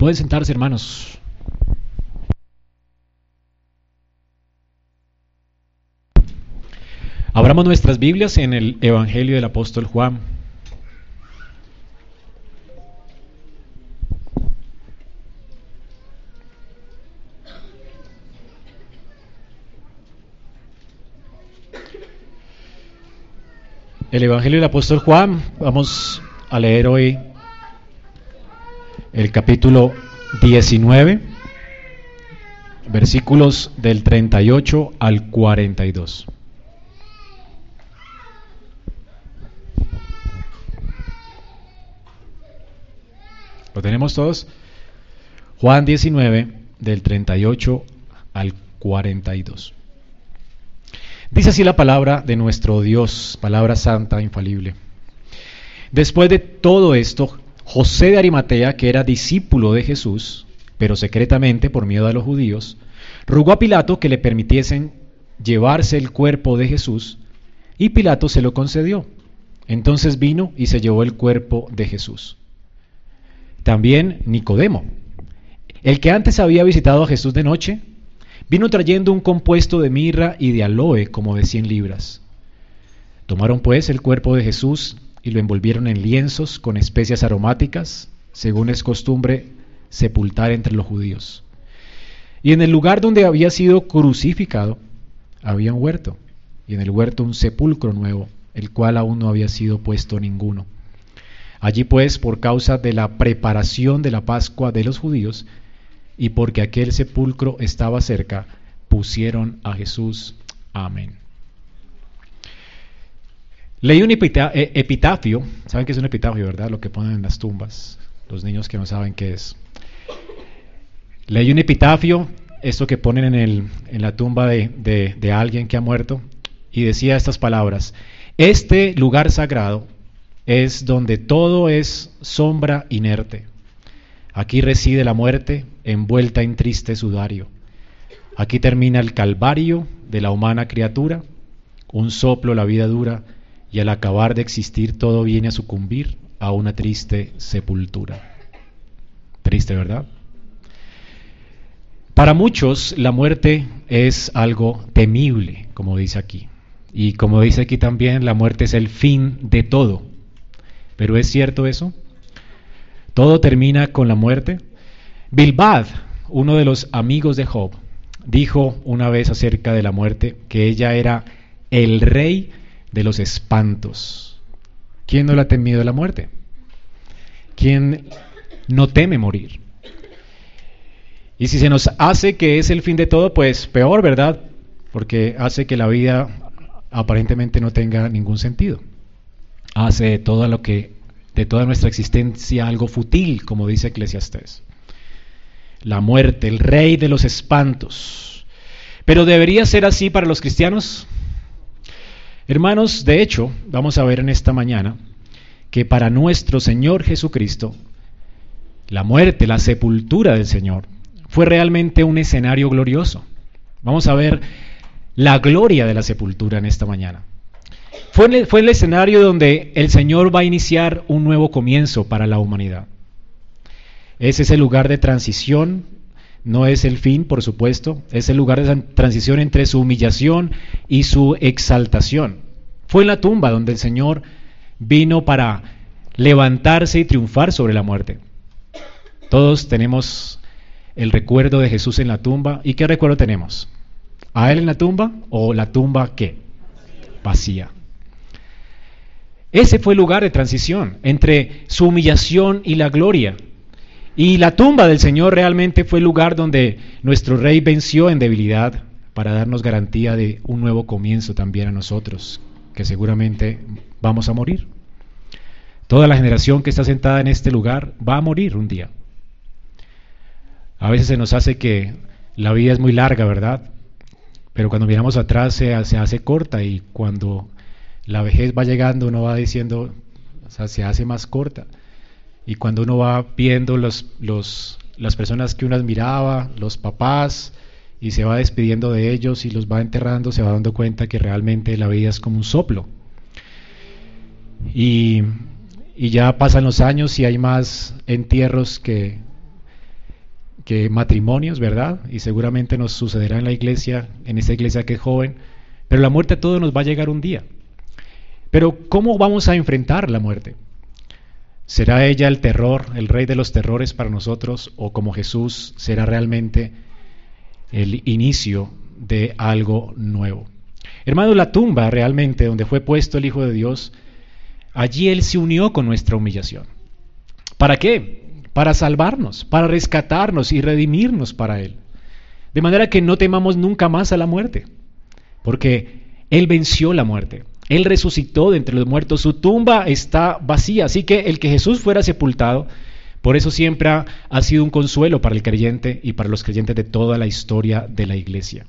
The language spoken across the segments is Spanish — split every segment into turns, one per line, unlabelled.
Pueden sentarse, hermanos. Abramos nuestras Biblias en el Evangelio del apóstol Juan. El Evangelio del apóstol Juan, vamos a leer hoy el capítulo 19, versículos del 38 al 42. ¿Lo tenemos todos? Juan 19, del 38 al 42. Dice así la palabra de nuestro Dios, palabra santa, infalible. Después de todo esto, José de Arimatea, que era discípulo de Jesús, pero secretamente por miedo a los judíos, rogó a Pilato que le permitiesen llevarse el cuerpo de Jesús, y Pilato se lo concedió. Entonces vino y se llevó el cuerpo de Jesús. También Nicodemo, el que antes había visitado a Jesús de noche, vino trayendo un compuesto de mirra y de aloe como de cien libras. Tomaron pues el cuerpo de Jesús y lo envolvieron en lienzos con especias aromáticas, según es costumbre sepultar entre los judíos. Y en el lugar donde había sido crucificado había un huerto, y en el huerto un sepulcro nuevo, el cual aún no había sido puesto ninguno. Allí pues, por causa de la preparación de la Pascua de los judíos, y porque aquel sepulcro estaba cerca, pusieron a Jesús. Amén. Leí un eh, epitafio, ¿saben qué es un epitafio, verdad? Lo que ponen en las tumbas, los niños que no saben qué es. Leí un epitafio, esto que ponen en, la tumba de, de alguien que ha muerto, y decía estas palabras, este lugar sagrado es donde todo es sombra inerte. Aquí reside la muerte envuelta en triste sudario. Aquí termina el calvario de la humana criatura, un soplo la vida dura, y al acabar de existir todo viene a sucumbir a una triste sepultura. Triste, ¿verdad? Para muchos la muerte es algo temible, como dice aquí. Y como dice aquí también, la muerte es el fin de todo. Pero ¿es cierto eso? ¿Todo termina con la muerte? Bilbad, uno de los amigos de Job, dijo una vez acerca de la muerte que ella era el rey de los espantos. ¿Quién no le ha temido la muerte? ¿Quién no teme morir? Y si se nos hace que es el fin de todo, pues peor, ¿verdad? Porque hace que la vida aparentemente no tenga ningún sentido. Hace de todo lo que de toda nuestra existencia algo fútil, como dice Eclesiastés. La muerte, el rey de los espantos. Pero debería ser así para los cristianos. Hermanos, de hecho, vamos a ver en esta mañana que para nuestro Señor Jesucristo, la muerte, la sepultura del Señor, fue realmente un escenario glorioso. Vamos a ver la gloria de la sepultura en esta mañana. Fue, el, fue el escenario donde el Señor va a iniciar un nuevo comienzo para la humanidad. Es ese lugar de transición, no es el fin, por supuesto, es el lugar de transición entre su humillación y su exaltación. Fue en la tumba donde el Señor vino para levantarse y triunfar sobre la muerte. Todos tenemos el recuerdo de Jesús en la tumba. ¿Y qué recuerdo tenemos? ¿A Él en la tumba o la tumba qué? Vacía. Ese fue el lugar de transición entre su humillación y la gloria. Y la tumba del Señor realmente fue el lugar donde nuestro rey venció en debilidad para darnos garantía de un nuevo comienzo también a nosotros, que seguramente vamos a morir. Toda la generación que está sentada en este lugar va a morir un día. A veces se nos hace que la vida es muy larga, ¿verdad? Pero cuando miramos atrás se, se hace corta y cuando la vejez va llegando, uno va diciendo, o sea, se hace más corta. Y cuando uno va viendo las personas que uno admiraba, los papás, y se va despidiendo de ellos y los va enterrando, se va dando cuenta que realmente la vida es como un soplo. Y, y ya pasan los años y hay más entierros que, que matrimonios, ¿verdad? Y seguramente nos sucederá en la iglesia, en esta iglesia que es joven, pero la muerte a todos nos va a llegar un día. Pero ¿cómo vamos a enfrentar la muerte? ¿Será ella el terror, el rey de los terrores para nosotros o como Jesús será realmente el inicio de algo nuevo? Hermano, la tumba realmente donde fue puesto el Hijo de Dios, allí Él se unió con nuestra humillación. ¿Para qué? Para salvarnos, para rescatarnos y redimirnos para Él. De manera que no temamos nunca más a la muerte, porque Él venció la muerte. Él resucitó de entre los muertos, su tumba está vacía, así que el que Jesús fuera sepultado, por eso siempre ha, sido un consuelo para el creyente y para los creyentes de toda la historia de la iglesia.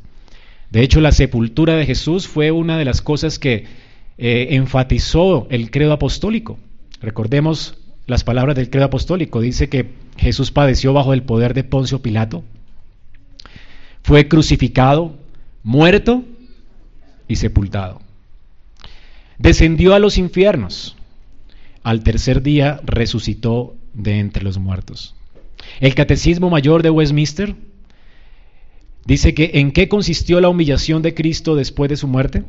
De hecho, la sepultura de Jesús fue una de las cosas que eh, enfatizó el credo apostólico. Recordemos las palabras del credo apostólico. Dice que Jesús padeció bajo el poder de Poncio Pilato, fue crucificado, muerto y sepultado descendió a los infiernos. Al tercer día resucitó de entre los muertos. El Catecismo Mayor de Westminster dice que en qué consistió la humillación de Cristo después de su muerte.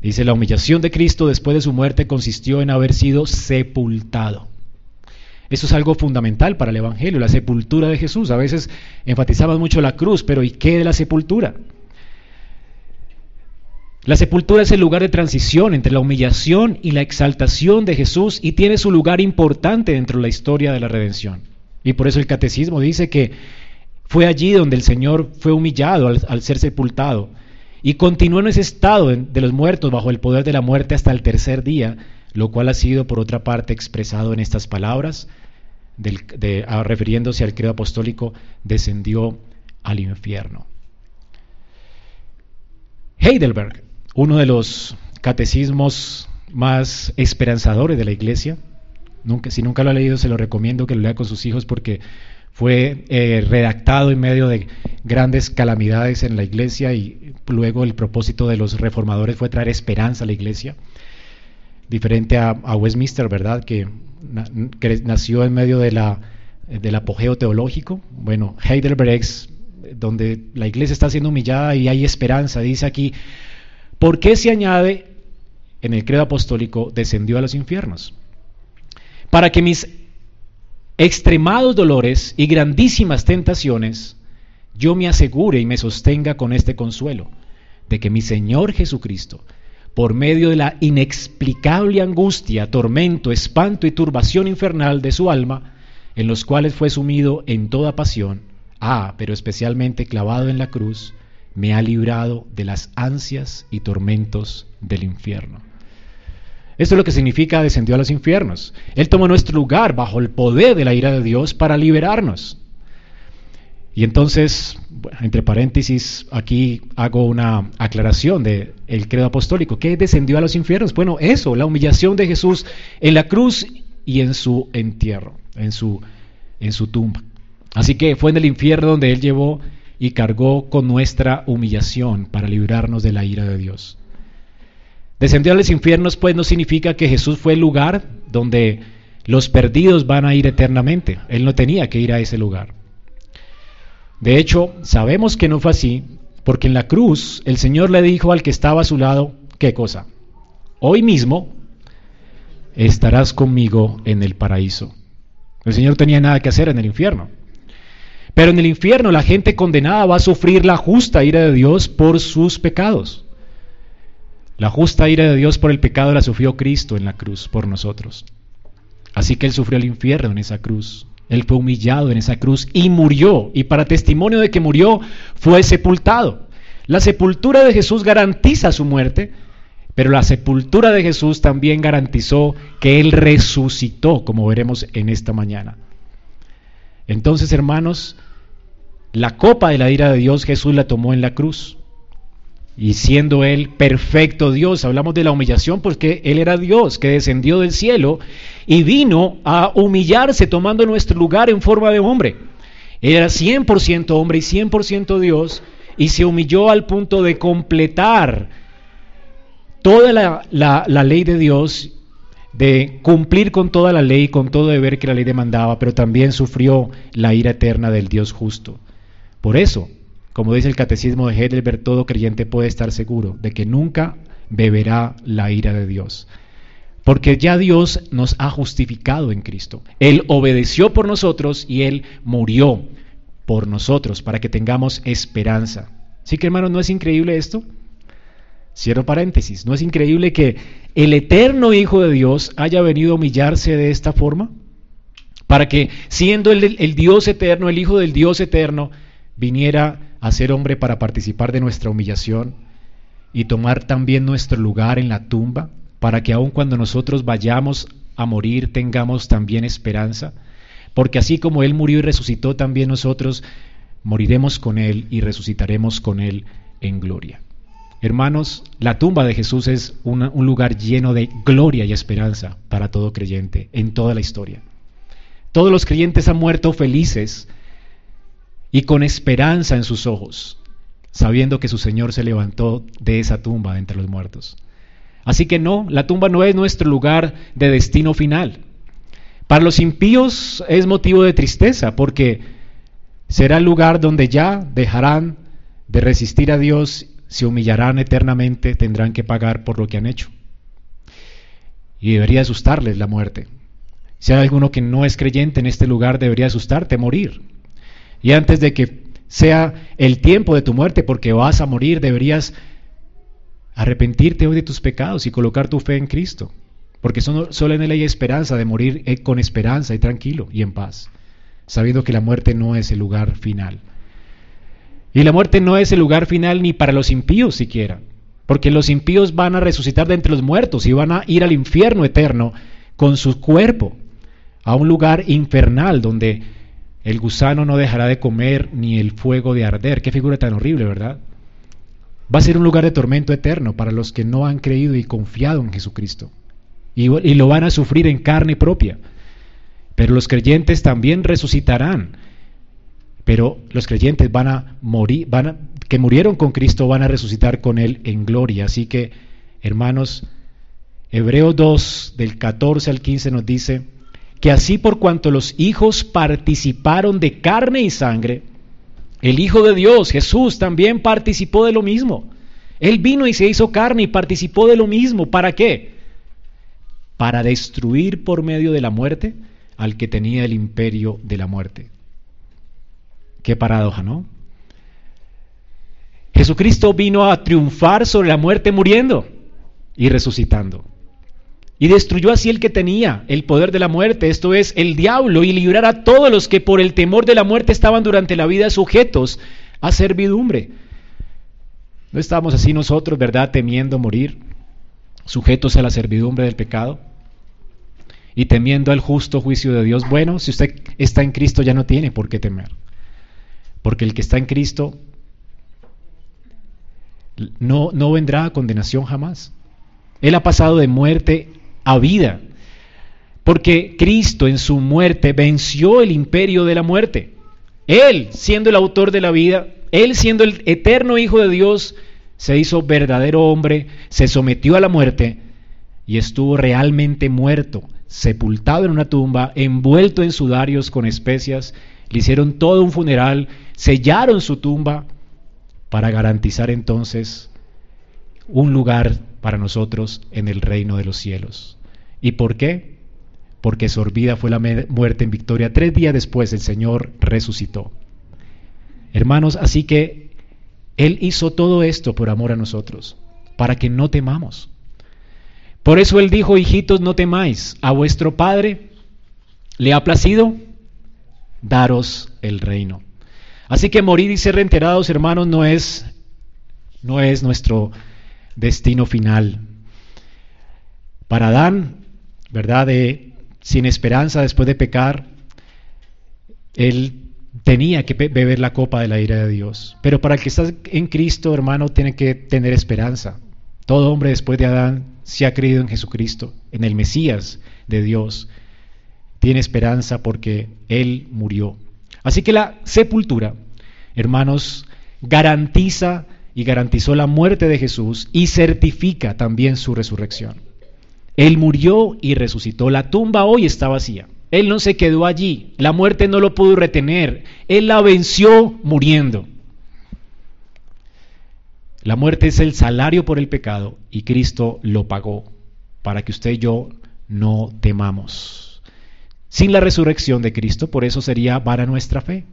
Dice, la humillación de Cristo después de su muerte consistió en haber sido sepultado. Eso es algo fundamental para el Evangelio, la sepultura de Jesús. A veces enfatizamos mucho la cruz, pero ¿y qué de la sepultura? La sepultura es el lugar de transición entre la humillación y la exaltación de Jesús y tiene su lugar importante dentro de la historia de la redención. Y por eso el catecismo dice que fue allí donde el Señor fue humillado al, ser sepultado y continuó en ese estado de los muertos bajo el poder de la muerte hasta el tercer día, lo cual ha sido por otra parte expresado en estas palabras, ah, refiriéndose al credo apostólico, descendió al infierno. Heidelberg uno de los catecismos más esperanzadores de la iglesia. Si nunca lo ha leído, se lo recomiendo que lo lea con sus hijos porque fue eh, redactado en medio de grandes calamidades en la iglesia y luego el propósito de los reformadores fue traer esperanza a la iglesia, diferente a, Westminster, ¿verdad? Que, nació en medio de la, del apogeo teológico. Bueno, Heidelberg, donde la iglesia está siendo humillada y hay esperanza, dice aquí, ¿Por qué se añade en el credo apostólico descendió a los infiernos? Para que mis extremados dolores y grandísimas tentaciones yo me asegure y me sostenga con este consuelo de que mi Señor Jesucristo, por medio de la inexplicable angustia, tormento, espanto y turbación infernal de su alma, en los cuales fue sumido en toda pasión, ah, pero especialmente clavado en la cruz, me ha librado de las ansias y tormentos del infierno. Esto es lo que significa descendió a los infiernos. Él tomó nuestro lugar bajo el poder de la ira de Dios para liberarnos. Y entonces, entre paréntesis, aquí hago una aclaración del el credo apostólico. ¿Qué descendió a los infiernos? Bueno, eso, la humillación de Jesús en la cruz y en su entierro, en su, en su tumba. Así que fue en el infierno donde Él llevó y cargó con nuestra humillación para librarnos de la ira de Dios. Descendió a los infiernos, pues no significa que Jesús fue el lugar donde los perdidos van a ir eternamente. Él no tenía que ir a ese lugar. De hecho, sabemos que no fue así, porque en la cruz el Señor le dijo al que estaba a su lado, ¿qué cosa? Hoy mismo estarás conmigo en el paraíso. El Señor tenía nada que hacer en el infierno. Pero en el infierno la gente condenada va a sufrir la justa ira de Dios por sus pecados. La justa ira de Dios por el pecado la sufrió Cristo en la cruz por nosotros. Así que Él sufrió el infierno en esa cruz. Él fue humillado en esa cruz y murió. Y para testimonio de que murió, fue sepultado. La sepultura de Jesús garantiza su muerte, pero la sepultura de Jesús también garantizó que Él resucitó, como veremos en esta mañana. Entonces, hermanos, la copa de la ira de Dios Jesús la tomó en la cruz. Y siendo Él perfecto Dios, hablamos de la humillación porque Él era Dios que descendió del cielo y vino a humillarse tomando nuestro lugar en forma de hombre. Él era 100% hombre y 100% Dios y se humilló al punto de completar toda la, ley de Dios de cumplir con toda la ley, con todo deber que la ley demandaba, pero también sufrió la ira eterna del Dios justo. Por eso, como dice el catecismo de Heidelberg, todo creyente puede estar seguro de que nunca beberá la ira de Dios. Porque ya Dios nos ha justificado en Cristo. Él obedeció por nosotros y Él murió por nosotros para que tengamos esperanza. ¿Sí que hermano, no es increíble esto? Cierro paréntesis, ¿no es increíble que el eterno Hijo de Dios haya venido a humillarse de esta forma? Para que siendo el, el Dios eterno, el Hijo del Dios eterno, viniera a ser hombre para participar de nuestra humillación y tomar también nuestro lugar en la tumba para que aun cuando nosotros vayamos a morir tengamos también esperanza, porque así como Él murió y resucitó, también nosotros moriremos con Él y resucitaremos con Él en gloria. Hermanos, la tumba de Jesús es un lugar lleno de gloria y esperanza para todo creyente en toda la historia. Todos los creyentes han muerto felices y con esperanza en sus ojos, sabiendo que su Señor se levantó de esa tumba entre los muertos. Así que no, la tumba no es nuestro lugar de destino final. Para los impíos es motivo de tristeza porque será el lugar donde ya dejarán de resistir a Dios, se humillarán eternamente, tendrán que pagar por lo que han hecho. Y debería asustarles la muerte. Si hay alguno que no es creyente en este lugar, debería asustarte morir. Y antes de que sea el tiempo de tu muerte, porque vas a morir, deberías arrepentirte hoy de tus pecados y colocar tu fe en Cristo, porque solo, en Él hay esperanza de morir eh, con esperanza y tranquilo y en paz, sabiendo que la muerte no es el lugar final. Y la muerte no es el lugar final ni para los impíos siquiera, porque los impíos van a resucitar de entre los muertos y van a ir al infierno eterno con su cuerpo, a un lugar infernal donde el gusano no dejará de comer ni el fuego de arder. Qué figura tan horrible, ¿verdad? Va a ser un lugar de tormento eterno para los que no han creído y confiado en Jesucristo. Y, lo van a sufrir en carne propia. Pero los creyentes también resucitarán. Pero los creyentes van a morir, van a, que murieron con Cristo van a resucitar con Él en gloria. Así que, hermanos, Hebreo 2, del 14 al 15 nos dice que así por cuanto los hijos participaron de carne y sangre, el Hijo de Dios, Jesús, también participó de lo mismo. Él vino y se hizo carne y participó de lo mismo. ¿Para qué? Para destruir por medio de la muerte al que tenía el imperio de la muerte. Qué paradoja, ¿no? Jesucristo vino a triunfar sobre la muerte muriendo y resucitando. Y destruyó así el que tenía el poder de la muerte, esto es, el diablo, y librar a todos los que por el temor de la muerte estaban durante la vida sujetos a servidumbre. ¿No estábamos así nosotros, verdad, temiendo morir, sujetos a la servidumbre del pecado? Y temiendo al justo juicio de Dios. Bueno, si usted está en Cristo ya no tiene por qué temer. Porque el que está en Cristo no, no vendrá a condenación jamás. Él ha pasado de muerte a vida. Porque Cristo en su muerte venció el imperio de la muerte. Él, siendo el autor de la vida, Él siendo el eterno Hijo de Dios, se hizo verdadero hombre, se sometió a la muerte y estuvo realmente muerto, sepultado en una tumba, envuelto en sudarios con especias, le hicieron todo un funeral, sellaron su tumba para garantizar entonces un lugar para nosotros en el reino de los cielos. ¿Y por qué? Porque sorbida fue la muerte en victoria. Tres días después el Señor resucitó. Hermanos, así que Él hizo todo esto por amor a nosotros, para que no temamos. Por eso Él dijo, hijitos, no temáis, a vuestro Padre le ha placido daros el reino. Así que morir y ser reenterados, hermanos, no es, no es nuestro destino final. Para Adán, ¿verdad? Sin esperanza después de pecar, él tenía que beber la copa de la ira de Dios. Pero para el que está en Cristo, hermano, tiene que tener esperanza. Todo hombre después de Adán, si ha creído en Jesucristo, en el Mesías de Dios, tiene esperanza porque Él murió. Así que la sepultura, hermanos, garantiza y garantizó la muerte de Jesús y certifica también su resurrección. Él murió y resucitó. La tumba hoy está vacía. Él no se quedó allí. La muerte no lo pudo retener. Él la venció muriendo. La muerte es el salario por el pecado y Cristo lo pagó para que usted y yo no temamos. Sin la resurrección de Cristo, por eso sería vana nuestra fe.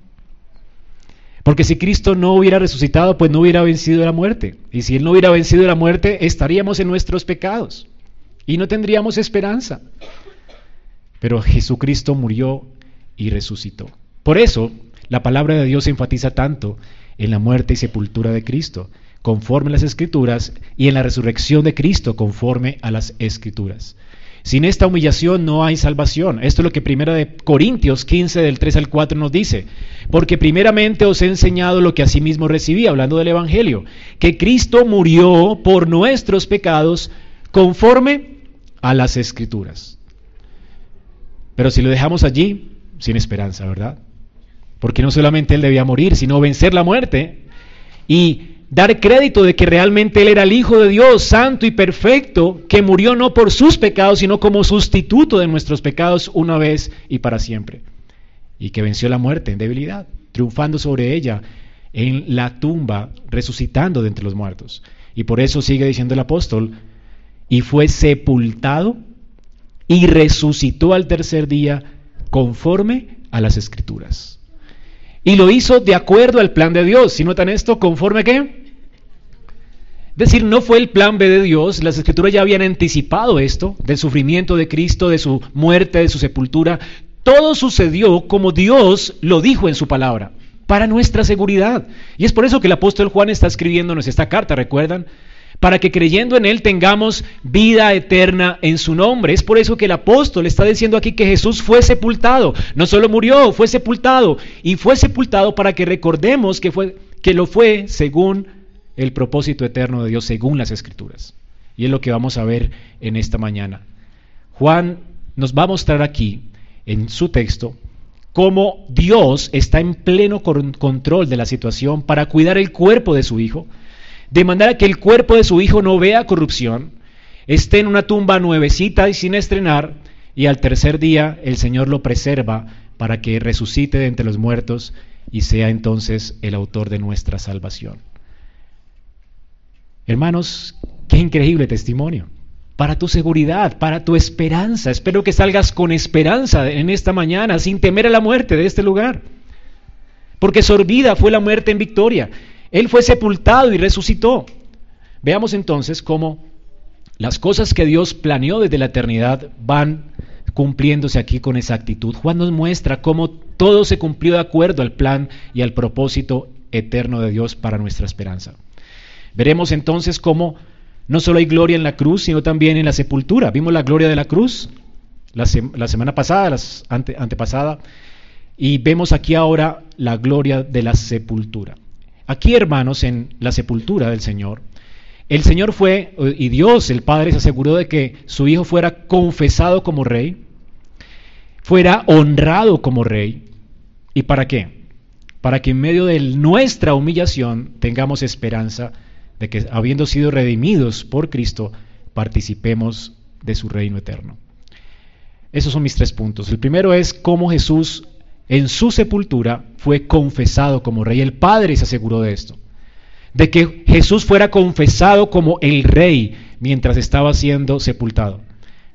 Porque si Cristo no hubiera resucitado, pues no hubiera vencido la muerte. Y si Él no hubiera vencido la muerte, estaríamos en nuestros pecados y no tendríamos esperanza. Pero Jesucristo murió y resucitó. Por eso, la palabra de Dios enfatiza tanto en la muerte y sepultura de Cristo, conforme a las Escrituras, y en la resurrección de Cristo, conforme a las Escrituras. Sin esta humillación no hay salvación. Esto es lo que primera de Corintios 15 del 3 al 4 nos dice. Porque primeramente os he enseñado lo que asimismo recibí, hablando del Evangelio, que Cristo murió por nuestros pecados conforme a las Escrituras. Pero si lo dejamos allí, sin esperanza, ¿verdad? Porque no solamente Él debía morir, sino vencer la muerte y dar crédito de que realmente Él era el Hijo de Dios, santo y perfecto, que murió no por sus pecados, sino como sustituto de nuestros pecados una vez y para siempre. Y que venció la muerte en debilidad, triunfando sobre ella en la tumba, resucitando de entre los muertos. Y por eso sigue diciendo el apóstol, y fue sepultado y resucitó al tercer día conforme a las escrituras. Y lo hizo de acuerdo al plan de Dios. Si notan esto, conforme a qué? Decir, no fue el plan B de Dios, las escrituras ya habían anticipado esto, del sufrimiento de Cristo, de su muerte, de su sepultura. Todo sucedió como Dios lo dijo en su palabra, para nuestra seguridad. Y es por eso que el apóstol Juan está escribiéndonos esta carta, ¿recuerdan? Para que creyendo en Él tengamos vida eterna en su nombre. Es por eso que el apóstol está diciendo aquí que Jesús fue sepultado. No solo murió, fue sepultado. Y fue sepultado para que recordemos que, fue, que lo fue según el propósito eterno de Dios según las escrituras. Y es lo que vamos a ver en esta mañana. Juan nos va a mostrar aquí, en su texto, cómo Dios está en pleno control de la situación para cuidar el cuerpo de su Hijo, de manera que el cuerpo de su Hijo no vea corrupción, esté en una tumba nuevecita y sin estrenar, y al tercer día el Señor lo preserva para que resucite de entre los muertos y sea entonces el autor de nuestra salvación. Hermanos, qué increíble testimonio. Para tu seguridad, para tu esperanza. Espero que salgas con esperanza en esta mañana, sin temer a la muerte de este lugar. Porque sorbida fue la muerte en victoria. Él fue sepultado y resucitó. Veamos entonces cómo las cosas que Dios planeó desde la eternidad van cumpliéndose aquí con exactitud. Juan nos muestra cómo todo se cumplió de acuerdo al plan y al propósito eterno de Dios para nuestra esperanza. Veremos entonces cómo no solo hay gloria en la cruz, sino también en la sepultura. Vimos la gloria de la cruz la, semana pasada, la antepasada, y vemos aquí ahora la gloria de la sepultura. Aquí, hermanos, en la sepultura del Señor, el Señor fue, y Dios, el Padre, se aseguró de que su Hijo fuera confesado como rey, fuera honrado como rey. ¿Y para qué? Para que en medio de nuestra humillación tengamos esperanza de que habiendo sido redimidos por Cristo, participemos de su reino eterno. Esos son mis tres puntos. El primero es cómo Jesús en su sepultura fue confesado como rey. El Padre se aseguró de esto, de que Jesús fuera confesado como el rey mientras estaba siendo sepultado.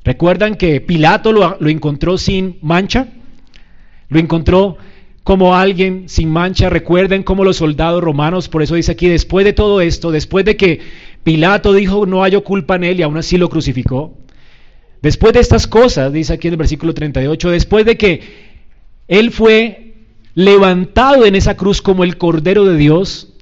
¿Recuerdan que Pilato lo, lo encontró sin mancha? Lo encontró como alguien sin mancha. Recuerden cómo los soldados romanos, por eso dice aquí, después de todo esto, después de que Pilato dijo no hay culpa en él y aún así lo crucificó. Después de estas cosas, dice aquí en el versículo 38, después de que él fue levantado en esa cruz como el Cordero de Dios,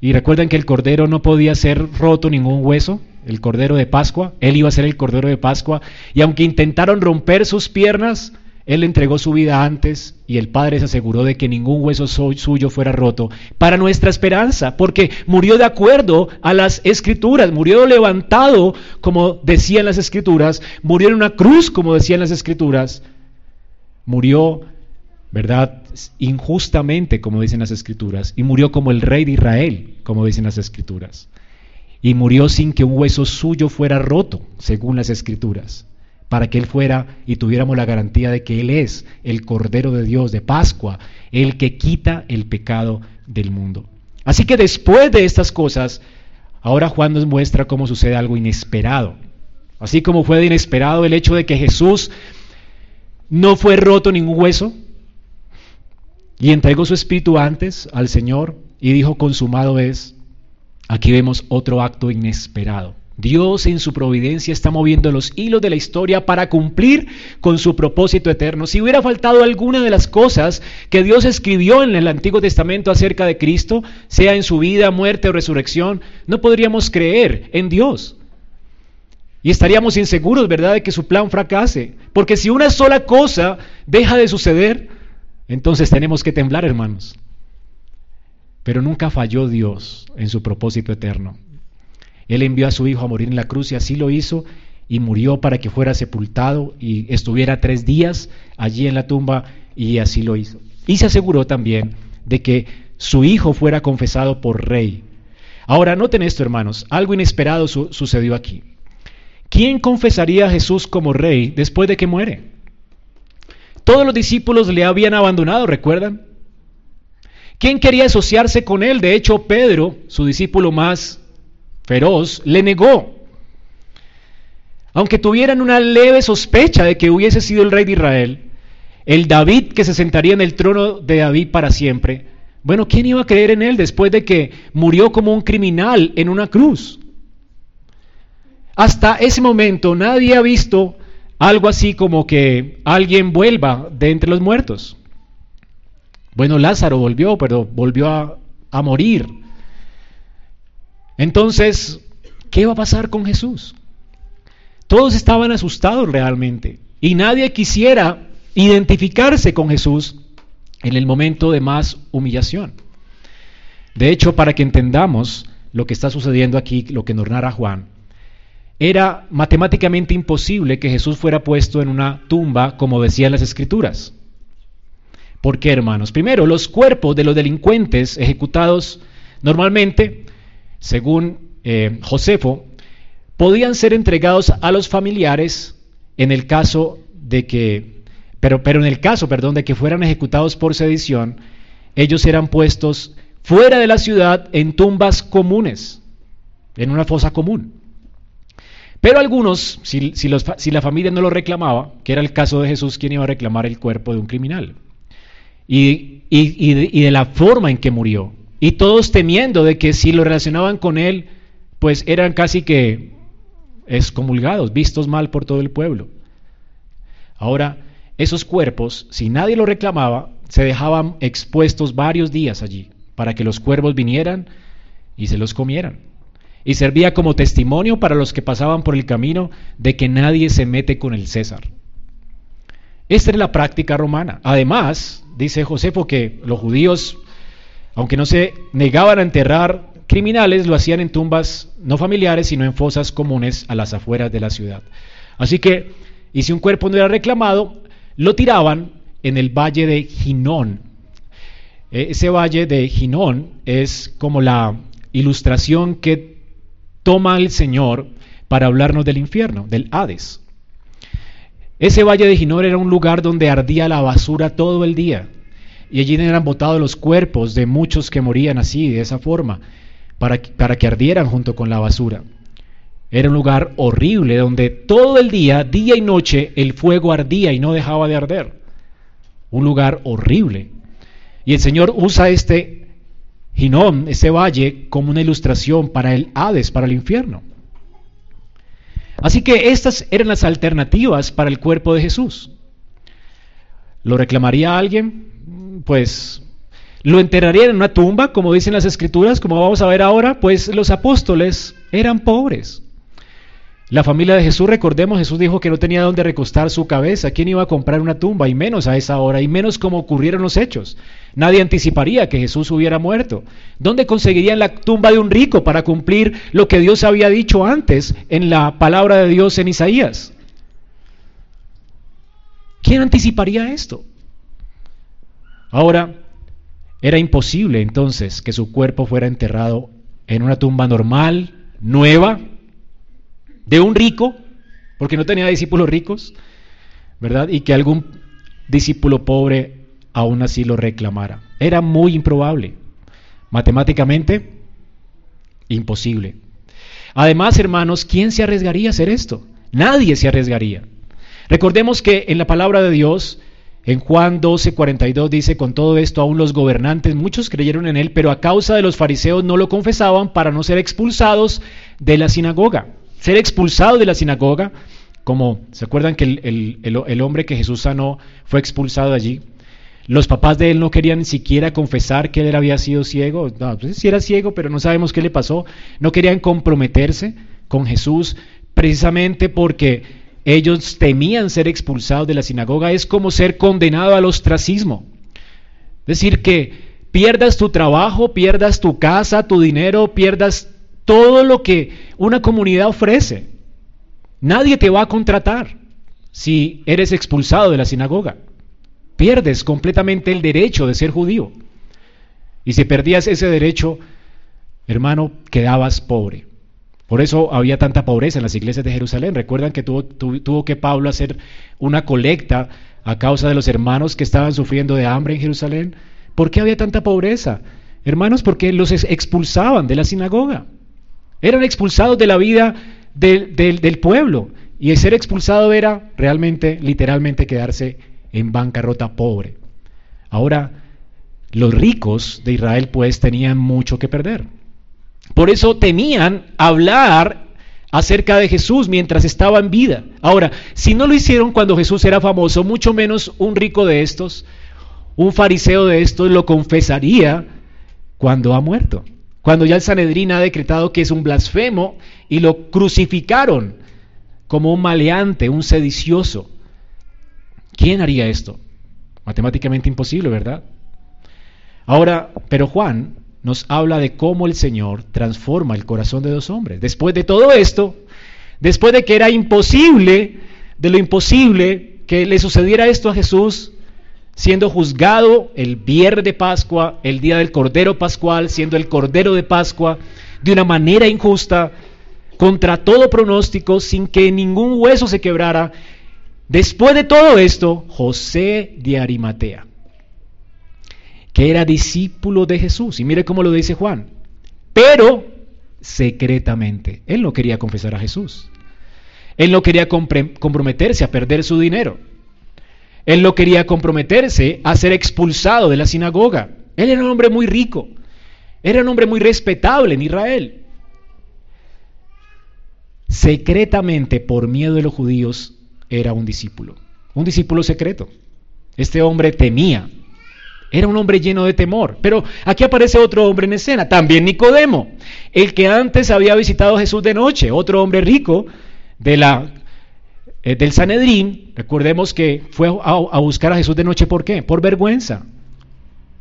y recuerden que el Cordero no podía ser roto ningún hueso, el Cordero de Pascua, él iba a ser el Cordero de Pascua, y aunque intentaron romper sus piernas, él entregó su vida antes y el Padre se aseguró de que ningún hueso suyo fuera roto para nuestra esperanza, porque murió de acuerdo a las escrituras, murió levantado como decían las escrituras, murió en una cruz como decían las escrituras, murió, ¿verdad? Injustamente como dicen las escrituras, y murió como el rey de Israel, como dicen las escrituras, y murió sin que un hueso suyo fuera roto, según las escrituras. Para que Él fuera y tuviéramos la garantía de que Él es el Cordero de Dios de Pascua, el que quita el pecado del mundo. Así que después de estas cosas, ahora Juan nos muestra cómo sucede algo inesperado. Así como fue de inesperado el hecho de que Jesús no fue roto ningún hueso y entregó su espíritu antes al Señor y dijo consumado es, aquí vemos otro acto inesperado. Dios en su providencia está moviendo los hilos de la historia para cumplir con su propósito eterno. Si hubiera faltado alguna de las cosas que Dios escribió en el Antiguo Testamento acerca de Cristo, sea en su vida, muerte o resurrección, no podríamos creer en Dios. Y estaríamos inseguros, ¿verdad?, de que su plan fracase. Porque si una sola cosa deja de suceder, entonces tenemos que temblar, hermanos. Pero nunca falló Dios en su propósito eterno. Él envió a su Hijo a morir en la cruz y así lo hizo y murió para que fuera sepultado y estuviera tres días allí en la tumba y así lo hizo. Y se aseguró también de que su Hijo fuera confesado por rey. Ahora, noten esto, hermanos, algo inesperado sucedió aquí. ¿Quién confesaría a Jesús como rey después de que muere? Todos los discípulos le habían abandonado, ¿recuerdan? ¿Quién quería asociarse con él? De hecho, Pedro, su discípulo más feroz, le negó. Aunque tuvieran una leve sospecha de que hubiese sido el rey de Israel, el David que se sentaría en el trono de David para siempre, bueno, ¿quién iba a creer en él después de que murió como un criminal en una cruz? Hasta ese momento nadie ha visto algo así como que alguien vuelva de entre los muertos. Bueno, Lázaro volvió, pero volvió a, a morir. Entonces, ¿qué va a pasar con Jesús? Todos estaban asustados realmente y nadie quisiera identificarse con Jesús en el momento de más humillación. De hecho, para que entendamos lo que está sucediendo aquí, lo que nos narra Juan, era matemáticamente imposible que Jesús fuera puesto en una tumba como decían las escrituras. ¿Por qué, hermanos? Primero, los cuerpos de los delincuentes ejecutados normalmente según eh, Josefo, podían ser entregados a los familiares en el caso de que, pero, pero en el caso, perdón, de que fueran ejecutados por sedición, ellos eran puestos fuera de la ciudad en tumbas comunes, en una fosa común. Pero algunos, si, si, la familia no lo reclamaba, que era el caso de Jesús, ¿quién iba a reclamar el cuerpo de un criminal? Y, y de la forma en que murió. Y todos temiendo de que si lo relacionaban con él, pues eran casi que excomulgados, vistos mal por todo el pueblo. Ahora, esos cuerpos, si nadie lo reclamaba, se dejaban expuestos varios días allí para que los cuervos vinieran y se los comieran. Y servía como testimonio para los que pasaban por el camino de que nadie se mete con el César. Esta es la práctica romana. Además, dice Josefo que los judíos aunque no se negaban a enterrar criminales, lo hacían en tumbas no familiares, sino en fosas comunes a las afueras de la ciudad. Así que, y si un cuerpo no era reclamado, lo tiraban en el valle de Ginón. E, ese valle de Ginón es como la ilustración que toma el Señor para hablarnos del infierno, del Hades. Ese valle de Ginón era un lugar donde ardía la basura todo el día y allí eran botados los cuerpos de muchos que morían así, de esa forma, para, para que ardieran junto con la basura. Era un lugar horrible donde todo el día, día y noche, el fuego ardía y no dejaba de arder. Un lugar horrible. Y el Señor usa este Ginón, ese valle, como una ilustración para el Hades, para el infierno. Así que estas eran las alternativas para el cuerpo de Jesús. ¿Lo reclamaría alguien? Pues lo enterrarían en una tumba, como dicen las escrituras, como vamos a ver ahora, pues los apóstoles eran pobres. La familia de Jesús, recordemos, Jesús dijo que no tenía dónde recostar su cabeza. ¿Quién iba a comprar una tumba? Y menos a esa hora, y menos como ocurrieron los hechos. Nadie anticiparía que Jesús hubiera muerto. ¿Dónde conseguirían la tumba de un rico para cumplir lo que Dios había dicho antes en la palabra de Dios en Isaías? ¿Quién anticiparía esto? Ahora, era imposible entonces que su cuerpo fuera enterrado en una tumba normal, nueva, de un rico, porque no tenía discípulos ricos, ¿verdad? Y que algún discípulo pobre aún así lo reclamara. Era muy improbable. Matemáticamente, imposible. Además, hermanos, ¿quién se arriesgaría a hacer esto? Nadie se arriesgaría. Recordemos que en la palabra de Dios, en Juan 12, 42 dice, con todo esto aún los gobernantes, muchos creyeron en él, pero a causa de los fariseos no lo confesaban para no ser expulsados de la sinagoga. Ser expulsado de la sinagoga, como se acuerdan que el, hombre que Jesús sanó fue expulsado de allí. Los papás de él no querían ni siquiera confesar que él había sido ciego. No, pues sí era ciego, pero no sabemos qué le pasó. No querían comprometerse con Jesús precisamente porque ellos temían ser expulsados de la sinagoga, es como ser condenado al ostracismo. Es decir, que pierdas tu trabajo, pierdas tu casa, tu dinero, pierdas todo lo que una comunidad ofrece. Nadie te va a contratar si eres expulsado de la sinagoga. Pierdes completamente el derecho de ser judío. Y si perdías ese derecho, hermano, quedabas pobre. Por eso había tanta pobreza en las iglesias de Jerusalén. Recuerdan que tuvo, tuvo, que Pablo hacer una colecta a causa de los hermanos que estaban sufriendo de hambre en Jerusalén. ¿Por qué había tanta pobreza? Hermanos, porque los expulsaban de la sinagoga. Eran expulsados de la vida del, del pueblo. Y el ser expulsado era realmente, literalmente, quedarse en bancarrota pobre. Ahora, los ricos de Israel pues tenían mucho que perder. Por eso temían hablar acerca de Jesús mientras estaba en vida. Ahora, si no lo hicieron cuando Jesús era famoso, mucho menos un rico de estos, un fariseo de estos, lo confesaría cuando ha muerto. Cuando ya el Sanedrín ha decretado que es un blasfemo y lo crucificaron como un maleante, un sedicioso. ¿Quién haría esto? Matemáticamente imposible, ¿verdad? Ahora, pero Juan nos habla de cómo el Señor transforma el corazón de dos hombres. Después de todo esto, después de que era imposible, de lo imposible, que le sucediera esto a Jesús, siendo juzgado el viernes de Pascua, el día del Cordero Pascual, siendo el Cordero de Pascua, de una manera injusta, contra todo pronóstico, sin que ningún hueso se quebrara. Después de todo esto, José de Arimatea que era discípulo de Jesús. Y mire cómo lo dice Juan. Pero secretamente. Él no quería confesar a Jesús. Él no quería comprometerse a perder su dinero. Él no quería comprometerse a ser expulsado de la sinagoga. Él era un hombre muy rico. Era un hombre muy respetable en Israel. Secretamente, por miedo de los judíos, era un discípulo. Un discípulo secreto. Este hombre temía era un hombre lleno de temor. Pero aquí aparece otro hombre en escena, también Nicodemo, el que antes había visitado a Jesús de noche, otro hombre rico de la, eh, del Sanedrín. Recordemos que fue a, buscar a Jesús de noche, ¿por qué? Por vergüenza.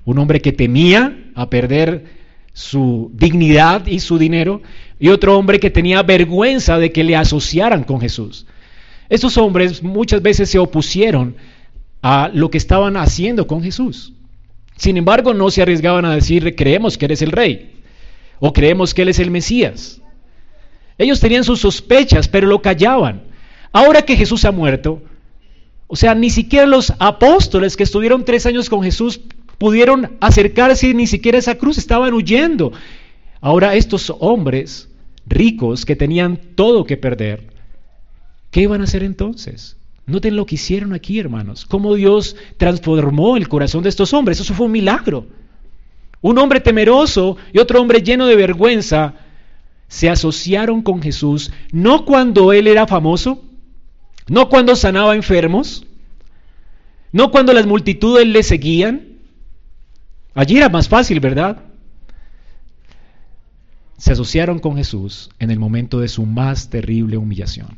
Un hombre que temía a perder su dignidad y su dinero, y otro hombre que tenía vergüenza de que le asociaran con Jesús. Estos hombres muchas veces se opusieron a lo que estaban haciendo con Jesús. Sin embargo, no se arriesgaban a decir, creemos que eres el rey o creemos que él es el Mesías. Ellos tenían sus sospechas, pero lo callaban. Ahora que Jesús ha muerto, o sea, ni siquiera los apóstoles que estuvieron tres años con Jesús pudieron acercarse ni siquiera a esa cruz, estaban huyendo. Ahora estos hombres ricos que tenían todo que perder, ¿qué iban a hacer entonces? Noten lo que hicieron aquí, hermanos. Cómo Dios transformó el corazón de estos hombres. Eso fue un milagro. Un hombre temeroso y otro hombre lleno de vergüenza se asociaron con Jesús, no cuando él era famoso, no cuando sanaba enfermos, no cuando las multitudes le seguían. Allí era más fácil, ¿verdad? Se asociaron con Jesús en el momento de su más terrible humillación,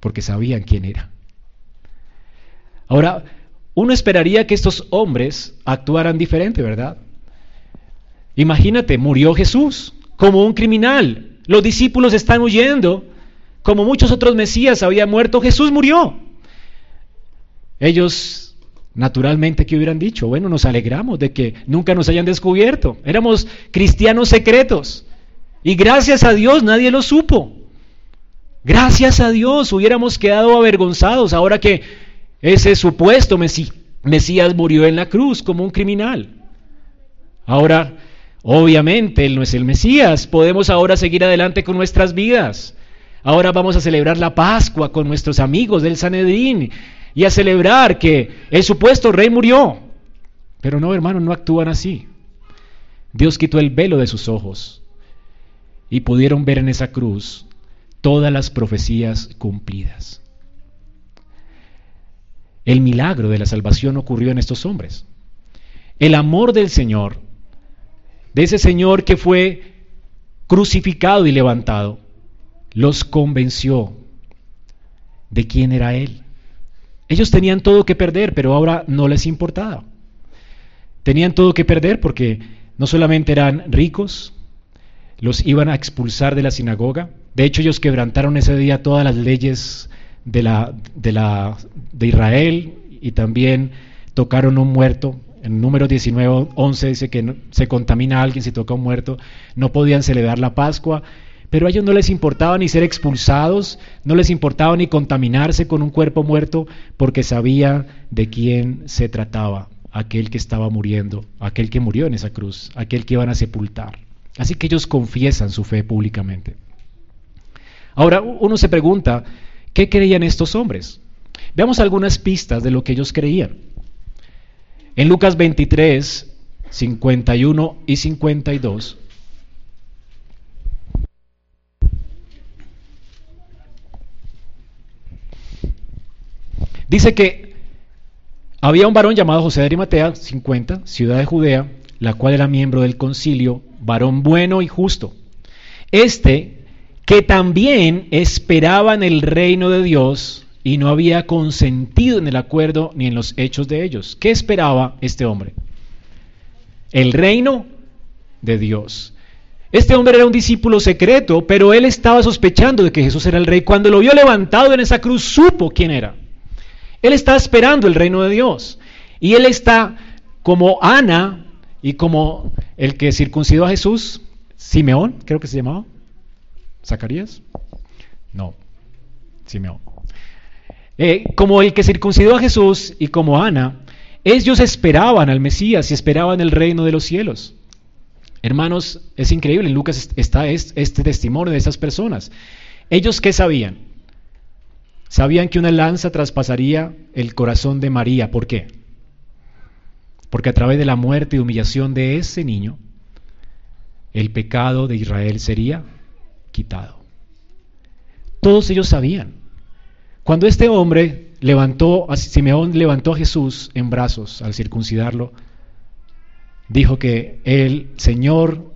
porque sabían quién era. Ahora, uno esperaría que estos hombres actuaran diferente, ¿verdad? Imagínate, murió Jesús como un criminal. Los discípulos están huyendo. Como muchos otros Mesías había muerto, Jesús murió. Ellos, naturalmente, ¿qué hubieran dicho? Bueno, nos alegramos de que nunca nos hayan descubierto. Éramos cristianos secretos. Y gracias a Dios nadie lo supo. Gracias a Dios, hubiéramos quedado avergonzados ahora que ese supuesto Mesías murió en la cruz como un criminal. Ahora, obviamente, Él no es el Mesías. Podemos ahora seguir adelante con nuestras vidas. Ahora vamos a celebrar la Pascua con nuestros amigos del Sanedrín y a celebrar que el supuesto rey murió. Pero no, hermanos, no actúan así. Dios quitó el velo de sus ojos y pudieron ver en esa cruz todas las profecías cumplidas. El milagro de la salvación ocurrió en estos hombres. El amor del Señor, de ese Señor que fue crucificado y levantado, los convenció de quién era Él. Ellos tenían todo que perder, pero ahora no les importaba. Tenían todo que perder porque no solamente eran ricos, los iban a expulsar de la sinagoga. De hecho, ellos quebrantaron ese día todas las leyes de, la, de, la, de Israel y también tocaron un muerto. En número 19, 11 dice que se contamina a alguien si toca un muerto. No podían celebrar la Pascua. Pero a ellos no les importaba ni ser expulsados, no les importaba ni contaminarse con un cuerpo muerto, porque sabía de quién se trataba, aquel que estaba muriendo, aquel que murió en esa cruz, aquel que iban a sepultar. Así que ellos confiesan su fe públicamente. Ahora uno se pregunta, ¿qué creían estos hombres? Veamos algunas pistas de lo que ellos creían. En Lucas 23, 51 y 52, dice que había un varón llamado José de Arimatea, 50, ciudad de Judea, la cual era miembro del concilio, varón bueno y justo. Este, que también esperaba en el reino de Dios y no había consentido en el acuerdo ni en los hechos de ellos. ¿Qué esperaba este hombre? El reino de Dios. Este hombre era un discípulo secreto, pero él estaba sospechando de que Jesús era el rey. Cuando lo vio levantado en esa cruz, supo quién era. Él está esperando el reino de Dios. Y él está como Ana y como el que circuncidó a Jesús, Simeón, creo que se llamaba. ¿Zacarías? No, Simeón. Eh, como el que circuncidó a Jesús y como Ana, ellos esperaban al Mesías y esperaban el reino de los cielos. Hermanos, es increíble, en Lucas está este testimonio de esas personas. ¿Ellos qué sabían? Sabían que una lanza traspasaría el corazón de María. ¿Por qué? Porque a través de la muerte y humillación de ese niño, el pecado de Israel sería quitado. Todos ellos sabían. Cuando este hombre levantó, Simeón levantó a Jesús en brazos al circuncidarlo, dijo que el Señor,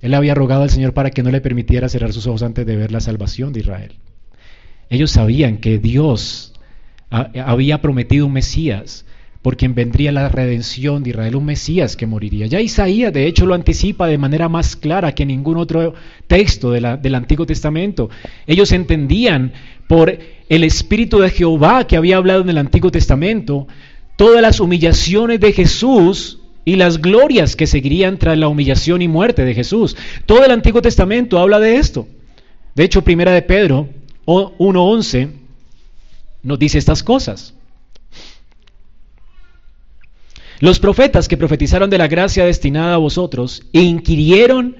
él había rogado al Señor para que no le permitiera cerrar sus ojos antes de ver la salvación de Israel. Ellos sabían que Dios había prometido un Mesías por quien vendría la redención de Israel, un Mesías que moriría. Ya Isaías, de hecho, lo anticipa de manera más clara que ningún otro texto del Antiguo Testamento. Ellos entendían por el Espíritu de Jehová que había hablado en el Antiguo Testamento todas las humillaciones de Jesús y las glorias que seguirían tras la humillación y muerte de Jesús. Todo el Antiguo Testamento habla de esto. De hecho, Primera de Pedro 1.11 nos dice estas cosas. Los profetas que profetizaron de la gracia destinada a vosotros inquirieron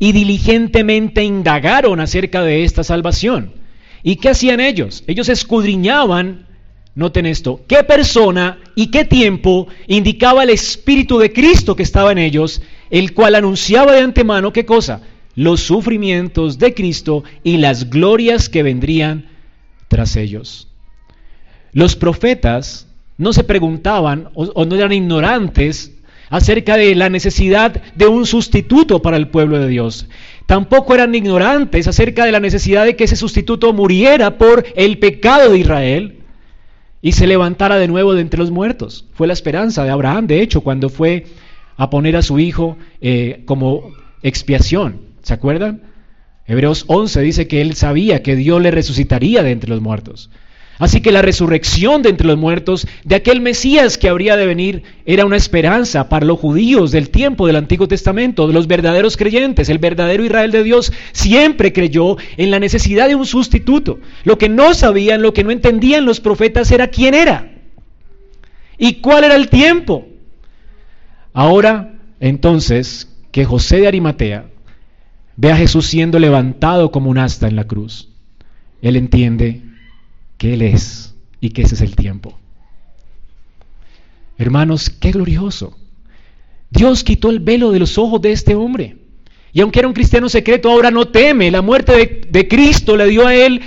y diligentemente indagaron acerca de esta salvación. ¿Y qué hacían ellos? Ellos escudriñaban, noten esto, qué persona y qué tiempo indicaba el Espíritu de Cristo que estaba en ellos, el cual anunciaba de antemano qué cosa? Los sufrimientos de Cristo y las glorias que vendrían tras ellos. Los profetas no se preguntaban o, no eran ignorantes acerca de la necesidad de un sustituto para el pueblo de Dios. Tampoco eran ignorantes acerca de la necesidad de que ese sustituto muriera por el pecado de Israel y se levantara de nuevo de entre los muertos. Fue la esperanza de Abraham, de hecho, cuando fue a poner a su hijo eh, como expiación. ¿Se acuerdan? Hebreos 11 dice que él sabía que Dios le resucitaría de entre los muertos. Así que la resurrección de entre los muertos de aquel Mesías que habría de venir era una esperanza para los judíos del tiempo del Antiguo Testamento, de los verdaderos creyentes. El verdadero Israel de Dios siempre creyó en la necesidad de un sustituto. Lo que no sabían, lo que no entendían los profetas era quién era y cuál era el tiempo. Ahora, entonces, que José de Arimatea ve a Jesús siendo levantado como un asta en la cruz, él entiende que Él es y que ese es el tiempo. Hermanos, qué glorioso. Dios quitó el velo de los ojos de este hombre. Y aunque era un cristiano secreto, ahora no teme. La muerte de, Cristo le dio a él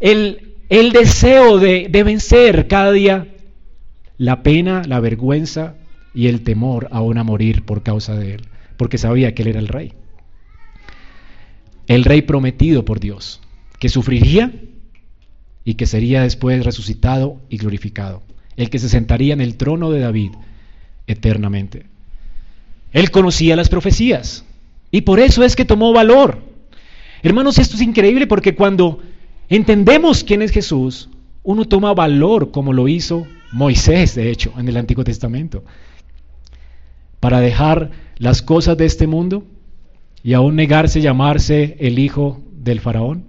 el, el deseo de, de vencer cada día la pena, la vergüenza y el temor aún a morir por causa de él, porque sabía que él era el rey. El rey prometido por Dios, que sufriría y que sería después resucitado y glorificado, el que se sentaría en el trono de David eternamente. Él conocía las profecías y por eso es que tomó valor. Hermanos, esto es increíble porque cuando entendemos quién es Jesús, uno toma valor como lo hizo Moisés, de hecho, en el Antiguo Testamento, para dejar las cosas de este mundo y aún negarse llamarse el hijo del faraón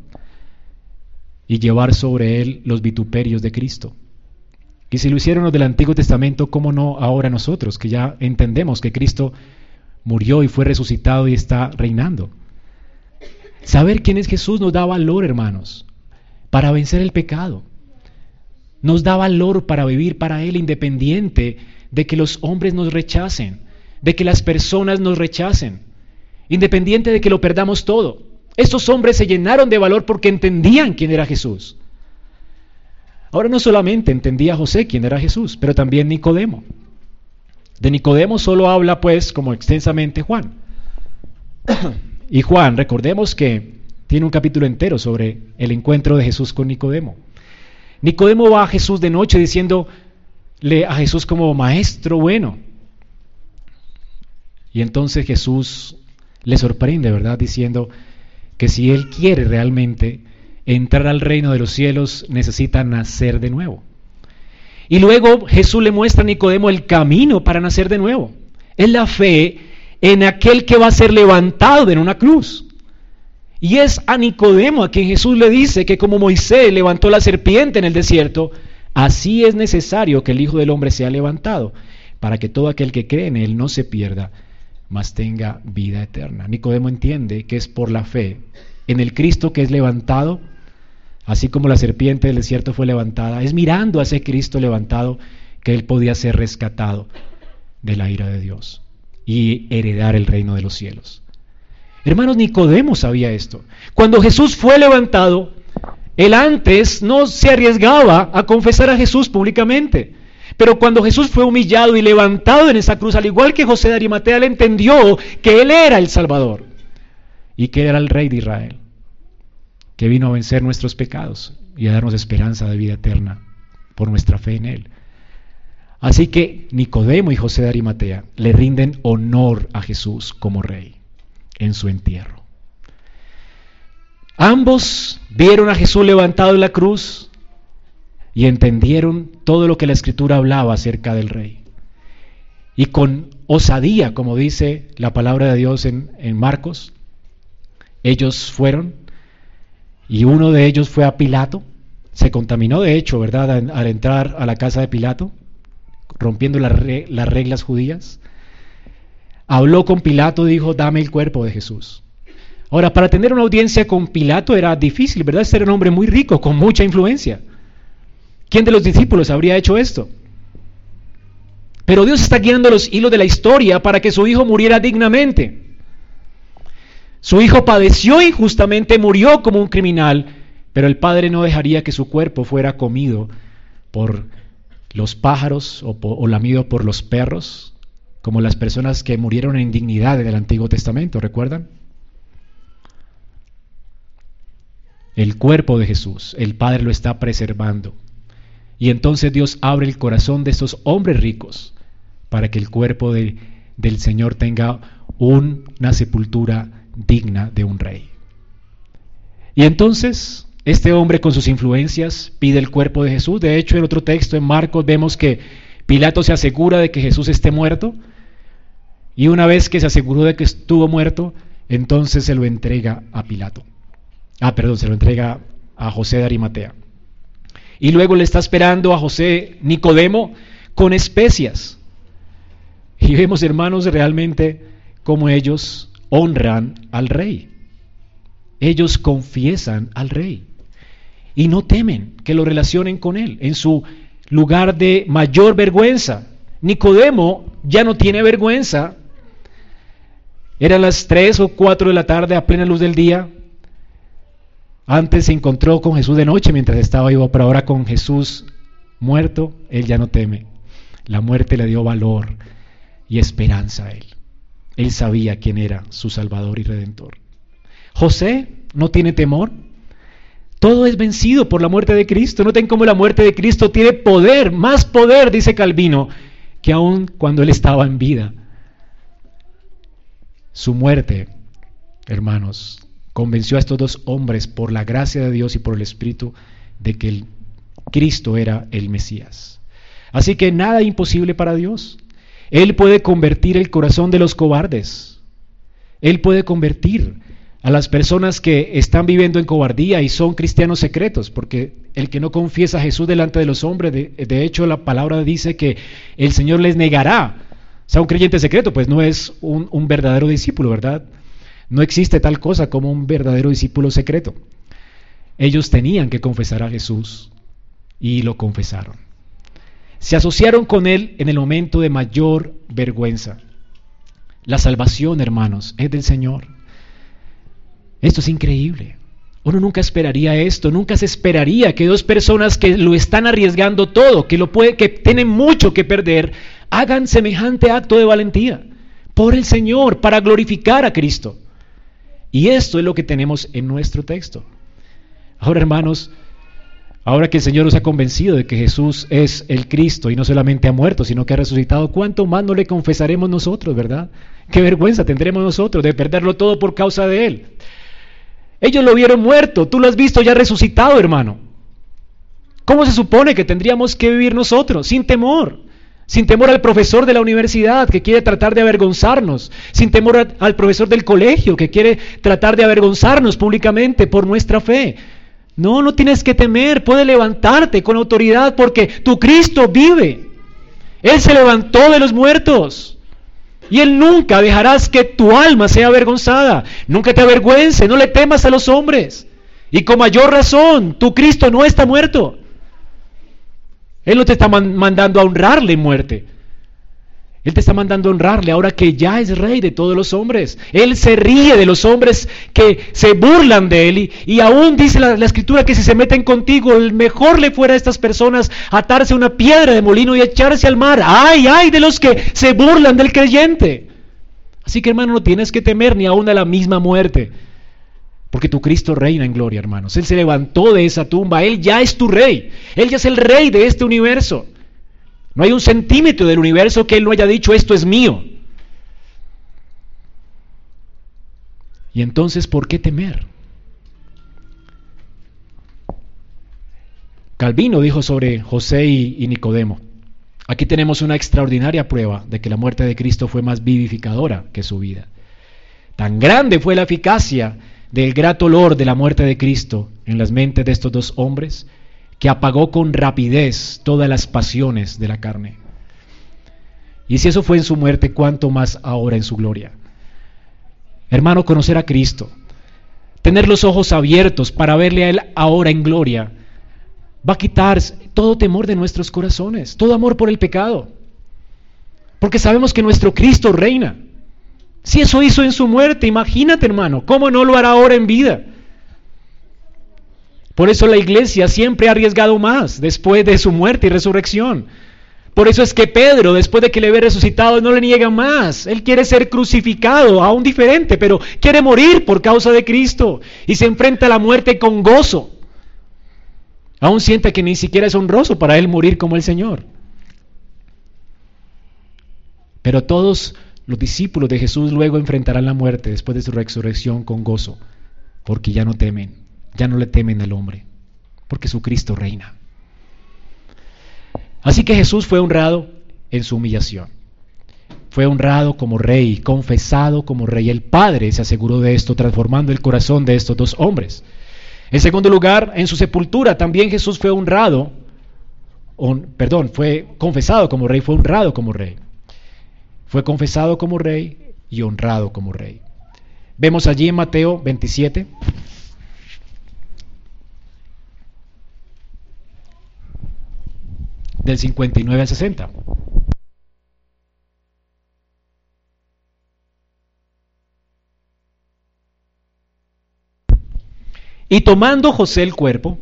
y llevar sobre él los vituperios de Cristo. Y si lo hicieron los del Antiguo Testamento, ¿cómo no ahora nosotros, que ya entendemos que Cristo murió y fue resucitado y está reinando? Saber quién es Jesús nos da valor, hermanos, para vencer el pecado. Nos da valor para vivir para Él independiente de que los hombres nos rechacen, de que las personas nos rechacen, independiente de que lo perdamos todo. Estos hombres se llenaron de valor porque entendían quién era Jesús. Ahora no solamente entendía José quién era Jesús, pero también Nicodemo. De Nicodemo solo habla pues como extensamente Juan. Y Juan, recordemos que tiene un capítulo entero sobre el encuentro de Jesús con Nicodemo. Nicodemo va a Jesús de noche diciéndole a Jesús como maestro bueno. Y entonces Jesús le sorprende, ¿verdad? Diciendo, que si él quiere realmente entrar al reino de los cielos, necesita nacer de nuevo. Y luego Jesús le muestra a Nicodemo el camino para nacer de nuevo. Es la fe en aquel que va a ser levantado en una cruz. Y es a Nicodemo a quien Jesús le dice que como Moisés levantó la serpiente en el desierto, así es necesario que el Hijo del Hombre sea levantado, para que todo aquel que cree en él no se pierda, mas tenga vida eterna. Nicodemo entiende que es por la fe en el Cristo que es levantado, así como la serpiente del desierto fue levantada, es mirando a ese Cristo levantado que él podía ser rescatado de la ira de Dios y heredar el reino de los cielos. Hermanos, Nicodemo sabía esto. Cuando Jesús fue levantado, él antes no se arriesgaba a confesar a Jesús públicamente. Pero cuando Jesús fue humillado y levantado en esa cruz, al igual que José de Arimatea, él entendió que él era el Salvador y que era el Rey de Israel, que vino a vencer nuestros pecados y a darnos esperanza de vida eterna por nuestra fe en él. Así que Nicodemo y José de Arimatea le rinden honor a Jesús como rey en su entierro. Ambos vieron a Jesús levantado en la cruz y entendieron todo lo que la escritura hablaba acerca del rey. Y con osadía, como dice la palabra de Dios en, Marcos, ellos fueron y uno de ellos fue a Pilato, se contaminó de hecho, ¿verdad?, al, entrar a la casa de Pilato, rompiendo las reglas judías. Habló con Pilato y dijo, dame el cuerpo de Jesús. Ahora, para tener una audiencia con Pilato era difícil, ¿verdad? Este era un hombre muy rico, con mucha influencia. ¿Quién de los discípulos habría hecho esto? Pero Dios está guiando los hilos de la historia para que su hijo muriera dignamente. Su hijo padeció injustamente, murió como un criminal, pero el padre no dejaría que su cuerpo fuera comido por los pájaros o, lamido por los perros, como las personas que murieron en indignidad en el Antiguo Testamento, ¿recuerdan? El cuerpo de Jesús, el Padre lo está preservando. Y entonces Dios abre el corazón de estos hombres ricos para que el cuerpo de, del Señor tenga una sepultura digna de un rey. Y entonces Este hombre con sus influencias pide el cuerpo de Jesús. De hecho, en otro texto, en Marcos, vemos que Pilato se asegura de que Jesús esté muerto. Y una vez que se aseguró de que estuvo muerto, entonces se lo entrega a Pilato. Ah, perdón, se lo entrega a José de Arimatea. Y luego le está esperando a José Nicodemo con especias. Y vemos, hermanos, realmente cómo ellos honran al rey. Ellos confiesan al rey y no temen que lo relacionen con él en su lugar de mayor vergüenza. Nicodemo ya no tiene vergüenza. Eran las 3 o 4 de la tarde a plena luz del día. Antes se encontró con Jesús de noche mientras estaba vivo, pero ahora con Jesús muerto, él ya no teme. La muerte le dio valor y esperanza a él. Él sabía quién era su Salvador y Redentor. José no tiene temor. Todo es vencido por la muerte de Cristo. Noten cómo la muerte de Cristo tiene poder, más poder, dice Calvino, que aún cuando él estaba en vida. Su muerte, hermanos, convenció a estos dos hombres por la gracia de Dios y por el Espíritu de que el Cristo era el Mesías. Así que nada imposible para Dios. Él puede convertir el corazón de los cobardes. Él puede convertir a las personas que están viviendo en cobardía y son cristianos secretos, porque el que no confiesa a Jesús delante de los hombres, de, hecho la palabra dice que el Señor les negará. O sea, un creyente secreto, pues no es un, un verdadero discípulo, ¿verdad? No existe tal cosa como un verdadero discípulo secreto. Ellos tenían que confesar a Jesús y lo confesaron. Se asociaron con Él en el momento de mayor vergüenza. La salvación, hermanos, es del Señor. Esto es increíble. Uno nunca esperaría esto, nunca se esperaría que dos personas que lo están arriesgando todo, que lo puede, que tienen mucho que perder, hagan semejante acto de valentía por el Señor para glorificar a Cristo. Y esto es lo que tenemos en nuestro texto. Ahora, hermanos, ahora que el Señor nos ha convencido de que Jesús es el Cristo y no solamente ha muerto, sino que ha resucitado, ¿cuánto más no le confesaremos nosotros, verdad? Qué vergüenza tendremos nosotros de perderlo todo por causa de Él. Ellos lo vieron muerto, tú lo has visto ya resucitado, hermano. ¿Cómo se supone que tendríamos que vivir nosotros? Sin temor. Sin temor al profesor de la universidad que quiere tratar de avergonzarnos. Sin temor al profesor del colegio que quiere tratar de avergonzarnos públicamente por nuestra fe. No, no tienes que temer. Puedes levantarte con autoridad porque tu Cristo vive. Él se levantó de los muertos. Y Él nunca dejarás que tu alma sea avergonzada. Nunca te avergüence, no le temas a los hombres. Y con mayor razón, tu Cristo no está muerto. Él no te está mandando a honrarle en muerte. Él te está mandando a honrarle ahora que ya es rey de todos los hombres. Él se ríe de los hombres que se burlan de él. Y, aún dice la, escritura que si se meten contigo, el mejor le fuera a estas personas atarse una piedra de molino y echarse al mar. ¡Ay, ay de los que se burlan del creyente! Así que hermano, no tienes que temer ni aún a la misma muerte. Porque tu Cristo reina en gloria, hermanos. Él se levantó de esa tumba. Él ya es tu rey. Él ya es el rey de este universo. No hay un centímetro del universo que Él no haya dicho esto es mío. Y entonces, ¿por qué temer? Calvino dijo sobre José y, Nicodemo, aquí tenemos una extraordinaria prueba de que la muerte de Cristo fue más vivificadora que su vida. Tan grande fue la eficacia del grato olor de la muerte de Cristo en las mentes de estos dos hombres que apagó con rapidez todas las pasiones de la carne. Y si eso fue en su muerte, ¿cuánto más ahora en su gloria? Hermano, conocer a Cristo, tener los ojos abiertos para verle a Él ahora en gloria, va a quitar todo temor de nuestros corazones, todo amor por el pecado. Porque sabemos que nuestro Cristo reina. Si eso hizo en su muerte, imagínate hermano, ¿cómo no lo hará ahora en vida? Por eso la iglesia siempre ha arriesgado más después de su muerte y resurrección. Por eso es que Pedro, después de que le ve resucitado, no le niega más. Él quiere ser crucificado, aún diferente, pero quiere morir por causa de Cristo y se enfrenta a la muerte con gozo. Aún siente que ni siquiera es honroso para él morir como el Señor. Pero todos los discípulos de Jesús luego enfrentarán la muerte después de su resurrección con gozo, porque ya no temen ya no le temen al hombre, porque su Cristo reina. Así que Jesús fue honrado en su humillación. Fue honrado como rey, confesado como rey. El Padre se aseguró de esto, transformando el corazón de estos dos hombres. En segundo lugar, en su sepultura también Jesús fue honrado, perdón, fue confesado como rey, fue honrado como rey. Fue confesado como rey y honrado como rey. Vemos allí en Mateo 27. Del 59 al 60. Y tomando José el cuerpo,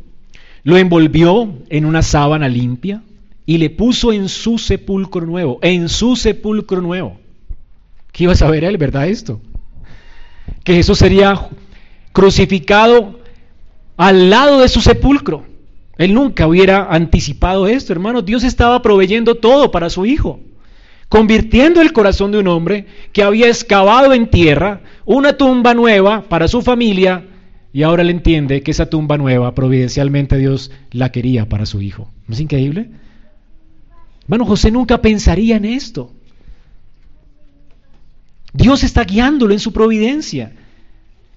lo envolvió en una sábana limpia y le puso en su sepulcro nuevo, en su sepulcro nuevo. ¿Qué iba a saber él, verdad, esto? Que Jesús sería crucificado al lado de su sepulcro. Él nunca hubiera anticipado esto, hermano. Dios estaba proveyendo todo para su hijo, convirtiendo el corazón de un hombre que había excavado en tierra una tumba nueva para su familia y ahora le entiende que esa tumba nueva, providencialmente Dios la quería para su hijo. ¿No es increíble? Bueno, José nunca pensaría en esto. Dios está guiándolo en su providencia.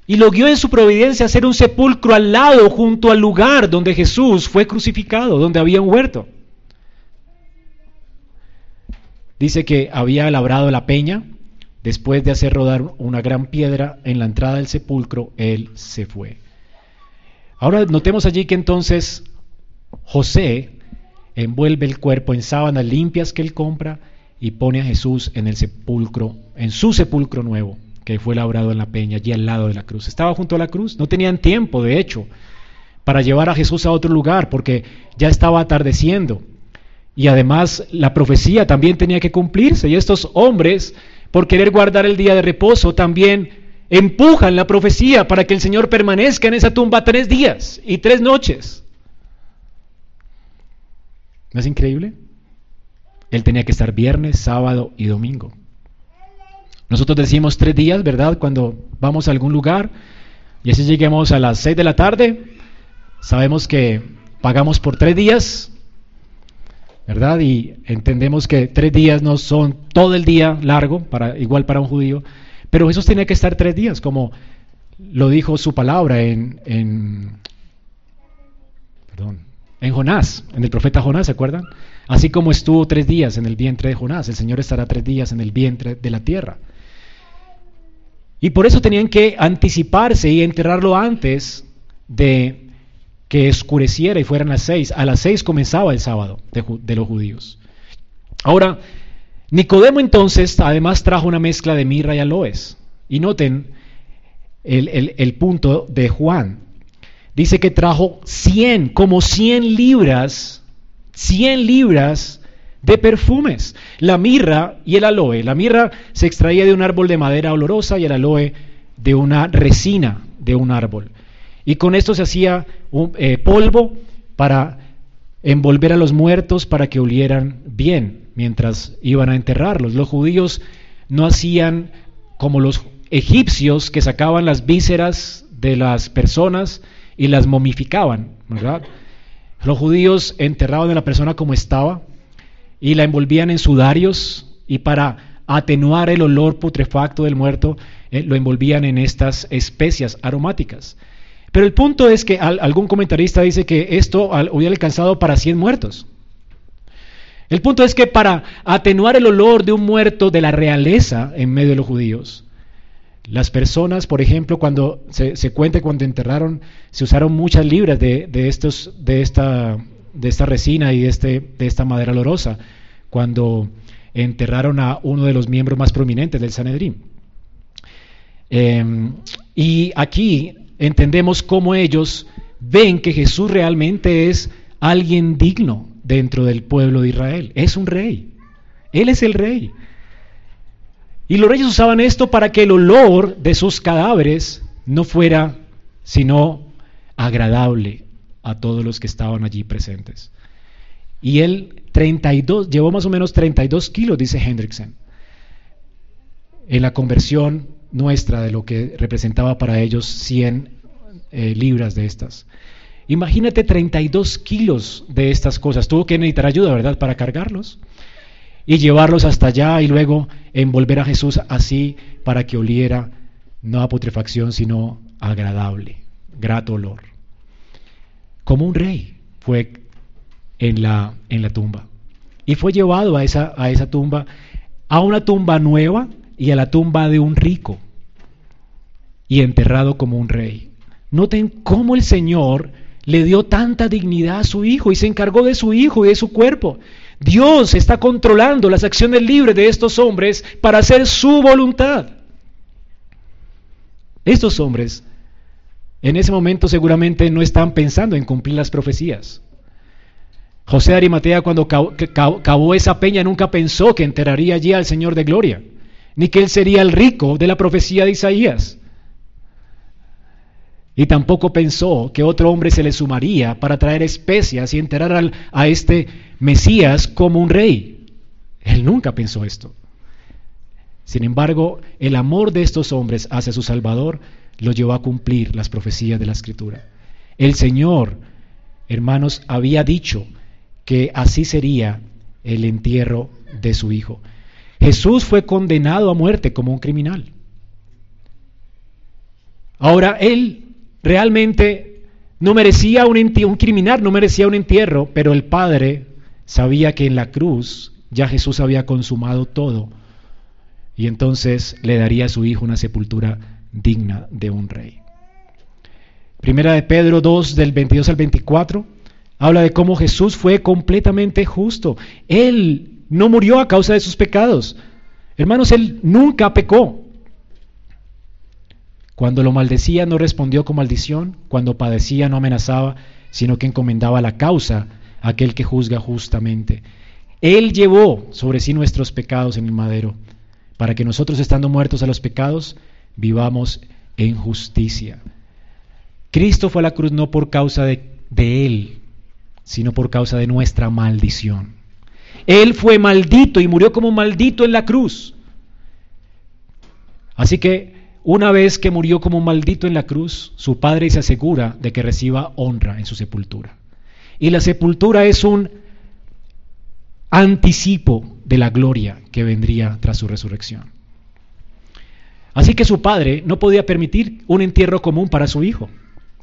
Y lo guió en su providencia a hacer un sepulcro al lado, junto al lugar donde Jesús fue crucificado, donde había un huerto. Dice que había labrado la peña, Después de hacer rodar una gran piedra en la entrada del sepulcro, él se fue. Ahora notemos allí que entonces José envuelve el cuerpo en sábanas limpias que él compra y pone a Jesús en el sepulcro, en su sepulcro nuevo, que fue labrado en la peña, allí al lado de la cruz. Estaba junto a la cruz, no tenían tiempo, de hecho, para llevar a Jesús a otro lugar, porque ya estaba atardeciendo. Y además la profecía también tenía que cumplirse, y estos hombres por querer guardar el día de reposo, también empujan la profecía para que el Señor permanezca en esa tumba tres días y tres noches. ¿No es increíble? Él tenía que estar viernes, sábado y domingo. Nosotros decimos tres días, ¿verdad? Cuando vamos a algún lugar y así lleguemos a las seis de la tarde, sabemos que pagamos por tres días ¿verdad? Y entendemos que tres días no son todo el día largo, para, igual para un judío, pero Jesús tenía que estar tres días, como lo dijo su palabra en, en, perdón, en Jonás, en el profeta Jonás, ¿se acuerdan? Así como estuvo tres días en el vientre de Jonás, el Señor estará tres días en el vientre de la tierra. Y por eso tenían que anticiparse y enterrarlo antes de que escureciera y fueran las seis. A las seis comenzaba el sábado de, los judíos. Ahora, Nicodemo entonces además trajo una mezcla de mirra y aloes. Y noten el, el, punto de Juan. Dice que trajo 100, como 100 libras, 100 libras de perfumes. La mirra y el aloe. La mirra se extraía de un árbol de madera olorosa y el aloe de una resina de un árbol. Y con esto se hacía un, eh, polvo para envolver a los muertos para que olieran bien mientras iban a enterrarlos. Los judíos no hacían como los egipcios que sacaban las vísceras de las personas y las momificaban, ¿verdad? Los judíos enterraban a la persona como estaba y la envolvían en sudarios y para atenuar el olor putrefacto del muerto eh, lo envolvían en estas especias aromáticas. Pero el punto es que algún comentarista dice que esto hubiera alcanzado para 100 muertos. El punto es que para atenuar el olor de un muerto de la realeza en medio de los judíos, las personas, por ejemplo, cuando se, cuenta cuando enterraron, se usaron muchas libras de, estos, de, esta, de esta resina y de, este, de esta madera olorosa, cuando enterraron a uno de los miembros más prominentes del Sanedrín. Em, y aquí entendemos cómo ellos ven que Jesús realmente es alguien digno dentro del pueblo de Israel. Es un rey. Él es el rey. Y los reyes usaban esto para que el olor de sus cadáveres no fuera sino agradable a todos los que estaban allí presentes. Y él 32, llevó más o menos 32 kilos, dice Hendrickson, en la conversión nuestra de lo que representaba para ellos 100 eh, libras de estas. Imagínate 32 kilos de estas cosas. Tuvo que necesitar ayuda, ¿verdad?, para cargarlos y llevarlos hasta allá y luego envolver a Jesús así para que oliera no a putrefacción, sino agradable, grato olor. Como un rey fue en la, en la tumba. Y fue llevado a esa, a esa tumba, a una tumba nueva y a la tumba de un rico, y enterrado como un rey. Noten cómo el Señor le dio tanta dignidad a su hijo y se encargó de su hijo y de su cuerpo. Dios está controlando las acciones libres de estos hombres para hacer su voluntad. Estos hombres en ese momento seguramente no están pensando en cumplir las profecías. José Arimatea cuando cavó esa peña nunca pensó que enterraría allí al Señor de gloria, ni que él sería el rico de la profecía de Isaías. Y tampoco pensó que otro hombre se le sumaría para traer especias y enterrar a este Mesías como un rey. Él nunca pensó esto. Sin embargo, el amor de estos hombres hacia su Salvador lo llevó a cumplir las profecías de la Escritura. El Señor, hermanos, había dicho que así sería el entierro de su Hijo. Jesús fue condenado a muerte como un criminal. Ahora, Él realmente no merecía un, un criminal, no merecía un entierro, pero el Padre sabía que en la cruz ya Jesús había consumado todo y entonces le daría a su hijo una sepultura digna de un rey. Primera de Pedro 2 del 22 al 24 habla de cómo Jesús fue completamente justo. Él no murió a causa de sus pecados. Hermanos, él nunca pecó. Cuando lo maldecía no respondió con maldición, cuando padecía no amenazaba, sino que encomendaba la causa aquel que juzga justamente. Él llevó sobre sí nuestros pecados en el madero, para que nosotros estando muertos a los pecados, vivamos en justicia. Cristo fue a la cruz no por causa de, Él, sino por causa de nuestra maldición. Él fue maldito y murió como maldito en la cruz. Así que una vez que murió como maldito en la cruz, su padre se asegura de que reciba honra en su sepultura. Y la sepultura es un anticipo de la gloria que vendría tras su resurrección. Así que su padre no podía permitir un entierro común para su hijo.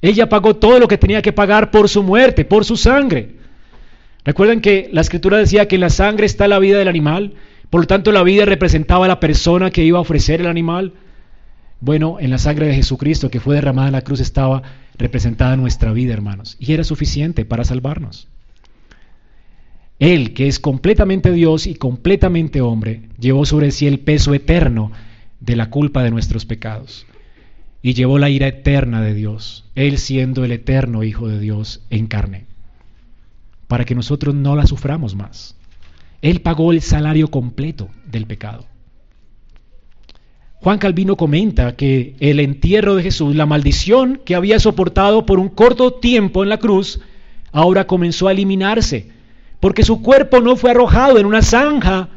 Ella pagó todo lo que tenía que pagar por su muerte, por su sangre. Recuerden que la escritura decía que en la sangre está la vida del animal, por lo tanto la vida representaba a la persona que iba a ofrecer el animal. Bueno, en la sangre de Jesucristo que fue derramada en la cruz estaba representada nuestra vida, hermanos, y era suficiente para salvarnos. Él, que es completamente Dios y completamente hombre, llevó sobre sí el peso eterno de la culpa de nuestros pecados y llevó la ira eterna de Dios, Él siendo el eterno Hijo de Dios en carne, para que nosotros no la suframos más. Él pagó el salario completo del pecado. Juan Calvino comenta que el entierro de Jesús, la maldición que había soportado por un corto tiempo en la cruz, ahora comenzó a eliminarse, porque su cuerpo no fue arrojado en una zanja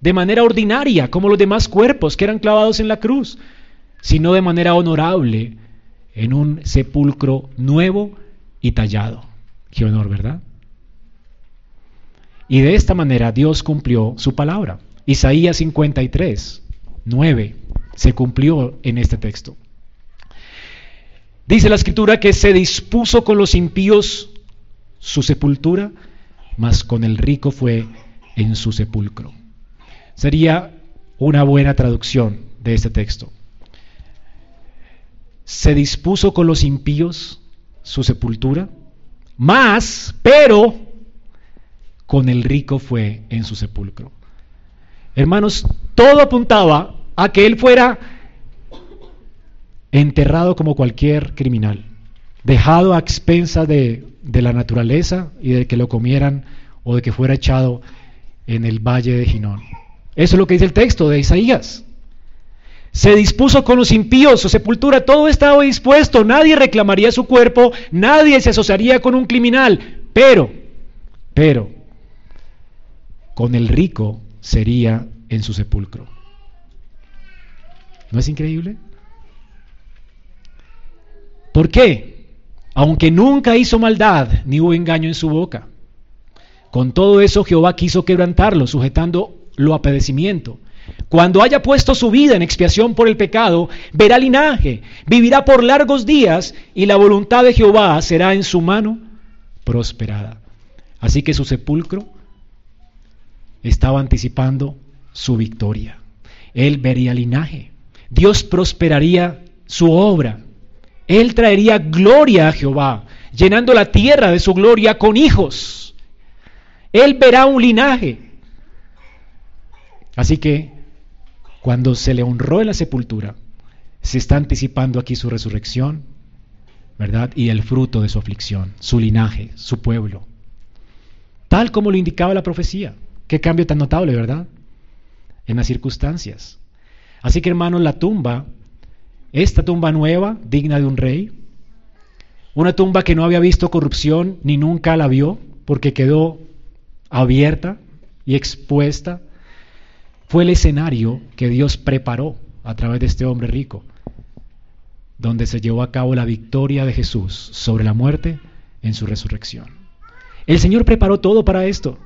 de manera ordinaria, como los demás cuerpos que eran clavados en la cruz, sino de manera honorable en un sepulcro nuevo y tallado. Qué honor, ¿verdad? Y de esta manera Dios cumplió su palabra. Isaías 53, 9 se cumplió en este texto. Dice la escritura que se dispuso con los impíos su sepultura, mas con el rico fue en su sepulcro. Sería una buena traducción de este texto. Se dispuso con los impíos su sepultura, mas, pero, con el rico fue en su sepulcro. Hermanos, todo apuntaba a que él fuera enterrado como cualquier criminal, dejado a expensas de, la naturaleza y de que lo comieran o de que fuera echado en el valle de Ginón. Eso es lo que dice el texto de Isaías. Se dispuso con los impíos su sepultura, todo estaba dispuesto, nadie reclamaría su cuerpo, nadie se asociaría con un criminal, pero, pero, con el rico sería en su sepulcro. ¿No es increíble? ¿Por qué? Aunque nunca hizo maldad, ni hubo engaño en su boca. Con todo eso Jehová quiso quebrantarlo, sujetándolo a padecimiento. Cuando haya puesto su vida en expiación por el pecado, verá linaje, vivirá por largos días y la voluntad de Jehová será en su mano prosperada. Así que su sepulcro estaba anticipando su victoria. Él vería linaje. Dios prosperaría su obra. Él traería gloria a Jehová, llenando la tierra de su gloria con hijos. Él verá un linaje. Así que cuando se le honró en la sepultura, se está anticipando aquí su resurrección, ¿verdad? Y el fruto de su aflicción, su linaje, su pueblo. Tal como lo indicaba la profecía. Qué cambio tan notable, ¿verdad? En las circunstancias. Así que hermanos, la tumba, esta tumba nueva, digna de un rey, una tumba que no había visto corrupción ni nunca la vio, porque quedó abierta y expuesta, fue el escenario que Dios preparó a través de este hombre rico, donde se llevó a cabo la victoria de Jesús sobre la muerte en su resurrección. El Señor preparó todo para esto.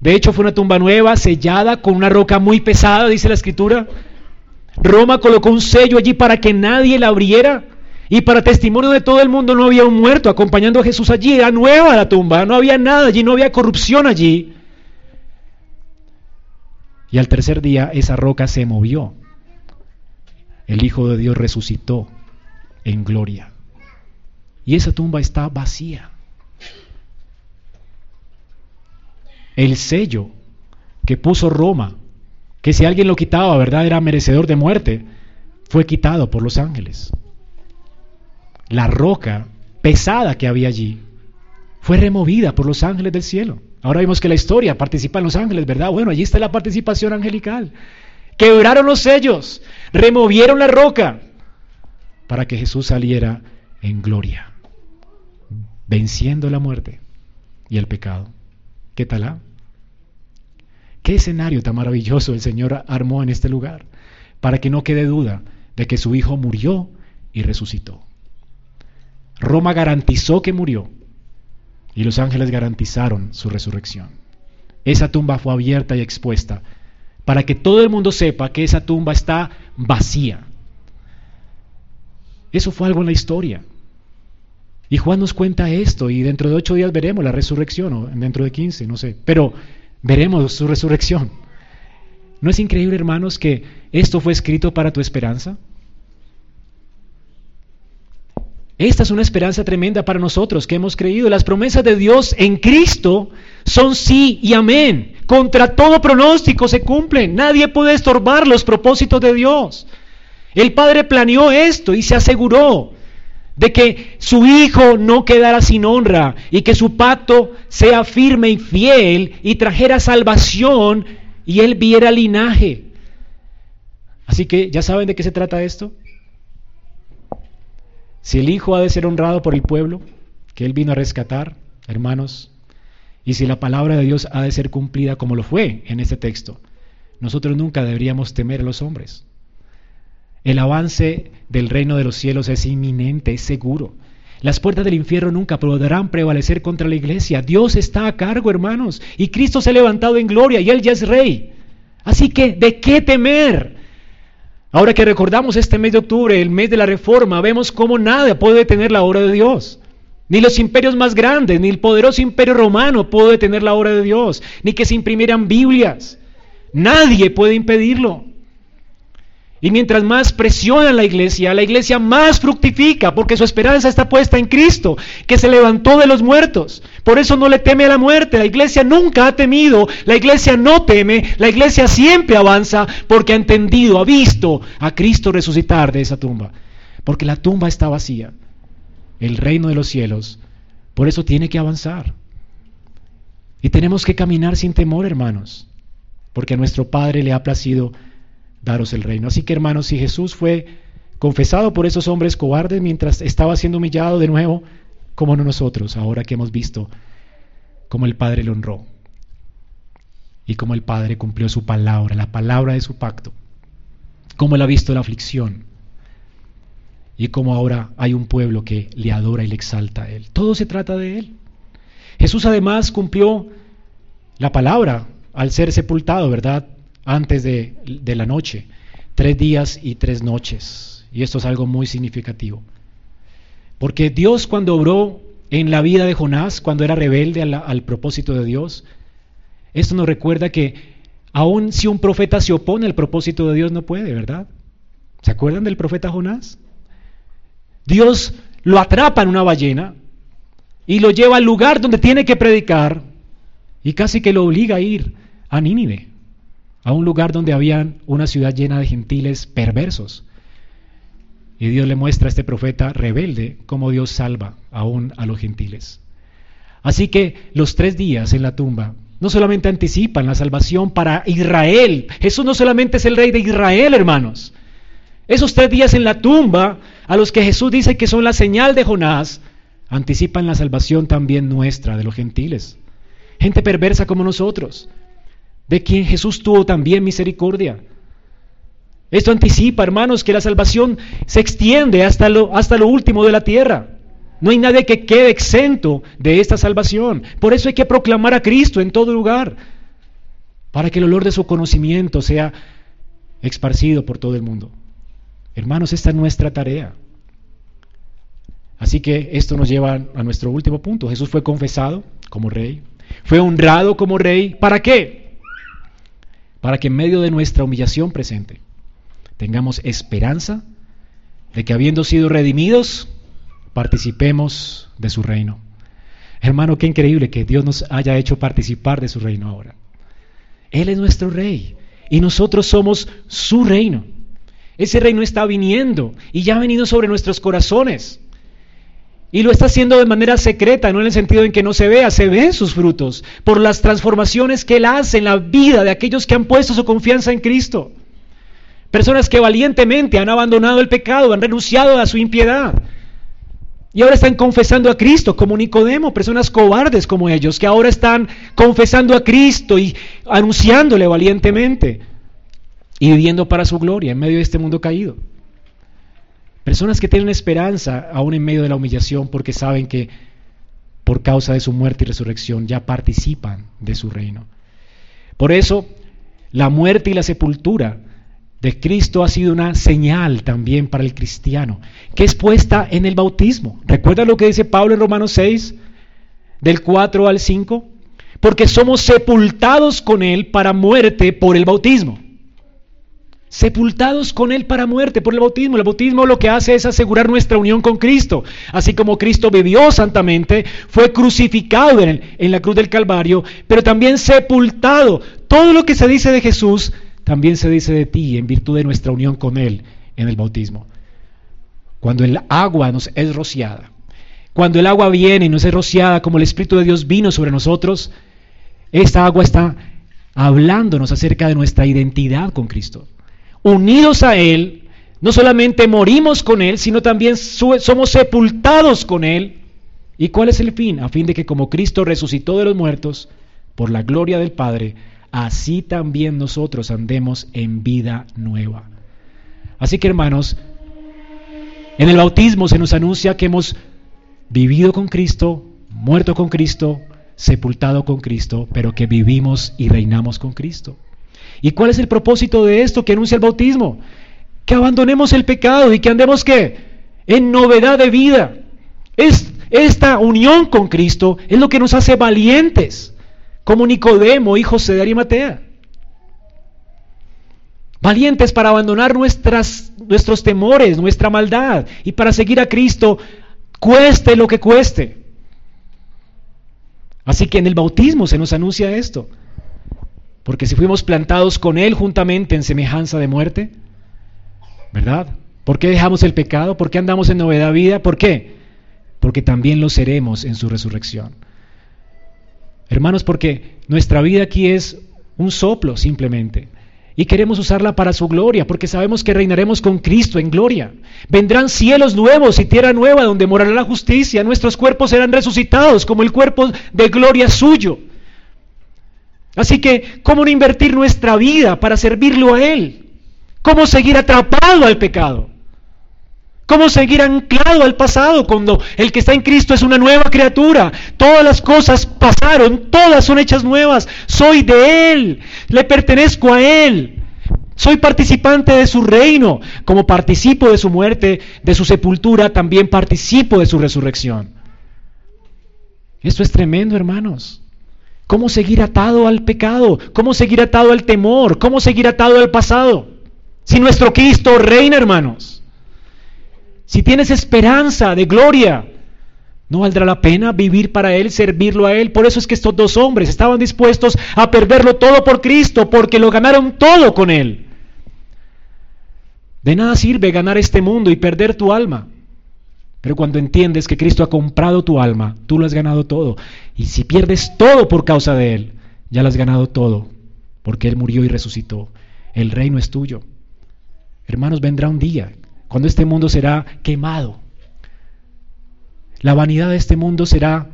De hecho, fue una tumba nueva, sellada con una roca muy pesada, dice la escritura. Roma colocó un sello allí para que nadie la abriera. Y para testimonio de todo el mundo no había un muerto acompañando a Jesús allí. Era nueva la tumba, no había nada allí, no había corrupción allí. Y al tercer día esa roca se movió. El Hijo de Dios resucitó en gloria. Y esa tumba está vacía. El sello que puso Roma, que si alguien lo quitaba, ¿verdad? Era merecedor de muerte, fue quitado por los ángeles. La roca pesada que había allí fue removida por los ángeles del cielo. Ahora vemos que la historia participa en los ángeles, ¿verdad? Bueno, allí está la participación angelical. Quebraron los sellos, removieron la roca para que Jesús saliera en gloria, venciendo la muerte y el pecado. ¿Qué tal? Ah? ¿Qué escenario tan maravilloso el Señor armó en este lugar? Para que no quede duda de que su Hijo murió y resucitó. Roma garantizó que murió y los ángeles garantizaron su resurrección. Esa tumba fue abierta y expuesta para que todo el mundo sepa que esa tumba está vacía. Eso fue algo en la historia. Y Juan nos cuenta esto y dentro de ocho días veremos la resurrección, o dentro de quince, no sé. Pero veremos su resurrección. ¿No es increíble, hermanos, que esto fue escrito para tu esperanza? Esta es una esperanza tremenda para nosotros que hemos creído. Las promesas de Dios en Cristo son sí y amén. Contra todo pronóstico se cumplen. Nadie puede estorbar los propósitos de Dios. El Padre planeó esto y se aseguró de que su Hijo no quedara sin honra y que su pacto sea firme y fiel y trajera salvación y él viera linaje. Así que, ¿ya saben de qué se trata esto? Si el Hijo ha de ser honrado por el pueblo, que Él vino a rescatar, hermanos, y si la palabra de Dios ha de ser cumplida como lo fue en este texto, nosotros nunca deberíamos temer a los hombres. El avance del reino de los cielos es inminente, es seguro. Las puertas del infierno nunca podrán prevalecer contra la iglesia. Dios está a cargo, hermanos, y Cristo se ha levantado en gloria y Él ya es rey. Así que, ¿de qué temer? Ahora que recordamos este mes de octubre, el mes de la reforma, vemos cómo nada puede detener la obra de Dios. Ni los imperios más grandes, ni el poderoso imperio romano puede detener la obra de Dios, ni que se imprimieran Biblias. Nadie puede impedirlo. Y mientras más presiona la iglesia, la iglesia más fructifica, porque su esperanza está puesta en Cristo, que se levantó de los muertos. Por eso no le teme a la muerte. La iglesia nunca ha temido, la iglesia no teme, la iglesia siempre avanza porque ha entendido, ha visto a Cristo resucitar de esa tumba. Porque la tumba está vacía. El reino de los cielos, por eso tiene que avanzar. Y tenemos que caminar sin temor, hermanos, porque a nuestro Padre le ha placido daros el reino. Así que hermanos, si Jesús fue confesado por esos hombres cobardes mientras estaba siendo humillado de nuevo, como no nosotros, ahora que hemos visto cómo el Padre le honró y cómo el Padre cumplió su palabra, la palabra de su pacto, cómo él ha visto la aflicción y cómo ahora hay un pueblo que le adora y le exalta a Él. Todo se trata de Él. Jesús además cumplió la palabra al ser sepultado, ¿verdad? Antes de, de la noche. Tres días y tres noches. Y esto es algo muy significativo. Porque Dios cuando obró en la vida de Jonás, cuando era rebelde al, al propósito de Dios, esto nos recuerda que aun si un profeta se opone al propósito de Dios no puede, ¿verdad? ¿Se acuerdan del profeta Jonás? Dios lo atrapa en una ballena y lo lleva al lugar donde tiene que predicar y casi que lo obliga a ir a Nínive, a un lugar donde había una ciudad llena de gentiles perversos. Y Dios le muestra a este profeta rebelde cómo Dios salva aún a los gentiles. Así que los tres días en la tumba no solamente anticipan la salvación para Israel, Jesús no solamente es el rey de Israel, hermanos. Esos tres días en la tumba, a los que Jesús dice que son la señal de Jonás, anticipan la salvación también nuestra, de los gentiles. Gente perversa como nosotros, de quien Jesús tuvo también misericordia. Esto anticipa, hermanos, que la salvación se extiende hasta lo, hasta lo último de la tierra. No hay nadie que quede exento de esta salvación. Por eso hay que proclamar a Cristo en todo lugar, para que el olor de su conocimiento sea esparcido por todo el mundo. Hermanos, esta es nuestra tarea. Así que esto nos lleva a nuestro último punto. Jesús fue confesado como rey, fue honrado como rey. ¿Para qué? Para que en medio de nuestra humillación presente tengamos esperanza de que habiendo sido redimidos, participemos de su reino. Hermano, qué increíble que Dios nos haya hecho participar de su reino ahora. Él es nuestro rey y nosotros somos su reino. Ese reino está viniendo y ya ha venido sobre nuestros corazones. Y lo está haciendo de manera secreta, no en el sentido en que no se vea, se ven sus frutos por las transformaciones que Él hace en la vida de aquellos que han puesto su confianza en Cristo. Personas que valientemente han abandonado el pecado, han renunciado a su impiedad. Y ahora están confesando a Cristo como Nicodemo, personas cobardes como ellos, que ahora están confesando a Cristo y anunciándole valientemente y viviendo para su gloria en medio de este mundo caído. Personas que tienen esperanza aún en medio de la humillación porque saben que por causa de su muerte y resurrección ya participan de su reino. Por eso, la muerte y la sepultura de Cristo ha sido una señal también para el cristiano, que es puesta en el bautismo. ¿Recuerda lo que dice Pablo en Romanos 6, del 4 al 5? Porque somos sepultados con Él para muerte por el bautismo. Sepultados con Él para muerte por el bautismo. El bautismo lo que hace es asegurar nuestra unión con Cristo. Así como Cristo vivió santamente, fue crucificado en, en la cruz del Calvario, pero también sepultado. Todo lo que se dice de Jesús también se dice de ti en virtud de nuestra unión con Él en el bautismo. Cuando el agua nos es rociada, cuando el agua viene y nos es rociada como el Espíritu de Dios vino sobre nosotros, esta agua está hablándonos acerca de nuestra identidad con Cristo. Unidos a Él, no solamente morimos con Él, sino también somos sepultados con Él. ¿Y cuál es el fin? A fin de que como Cristo resucitó de los muertos, por la gloria del Padre, así también nosotros andemos en vida nueva. Así que hermanos, en el bautismo se nos anuncia que hemos vivido con Cristo, muerto con Cristo, sepultado con Cristo, pero que vivimos y reinamos con Cristo. ¿Y cuál es el propósito de esto que anuncia el bautismo? Que abandonemos el pecado y que andemos qué? En novedad de vida. Es, esta unión con Cristo es lo que nos hace valientes como Nicodemo y José de Arimatea. Valientes para abandonar nuestras, nuestros temores, nuestra maldad y para seguir a Cristo, cueste lo que cueste. Así que en el bautismo se nos anuncia esto. Porque si fuimos plantados con Él juntamente en semejanza de muerte, ¿verdad? ¿Por qué dejamos el pecado? ¿Por qué andamos en novedad vida? ¿Por qué? Porque también lo seremos en su resurrección. Hermanos, porque nuestra vida aquí es un soplo simplemente. Y queremos usarla para su gloria, porque sabemos que reinaremos con Cristo en gloria. Vendrán cielos nuevos y tierra nueva donde morará la justicia. Nuestros cuerpos serán resucitados como el cuerpo de gloria suyo. Así que, ¿cómo no invertir nuestra vida para servirlo a Él? ¿Cómo seguir atrapado al pecado? ¿Cómo seguir anclado al pasado cuando el que está en Cristo es una nueva criatura? Todas las cosas pasaron, todas son hechas nuevas. Soy de Él, le pertenezco a Él. Soy participante de su reino. Como participo de su muerte, de su sepultura, también participo de su resurrección. Esto es tremendo, hermanos. ¿Cómo seguir atado al pecado? ¿Cómo seguir atado al temor? ¿Cómo seguir atado al pasado? Si nuestro Cristo reina, hermanos si tienes esperanza de gloria, ¿no valdrá la pena vivir para Él, servirlo a Él? Por eso es que estos dos hombres estaban dispuestos a perderlo todo por Cristo, porque lo ganaron todo con Él. De nada sirve ganar este mundo y perder tu alma. Pero cuando entiendes que Cristo ha comprado tu alma, tú lo has ganado todo. Y si pierdes todo por causa de Él, ya lo has ganado todo, porque Él murió y resucitó. El reino es tuyo. Hermanos, vendrá un día cuando este mundo será quemado. La vanidad de este mundo será,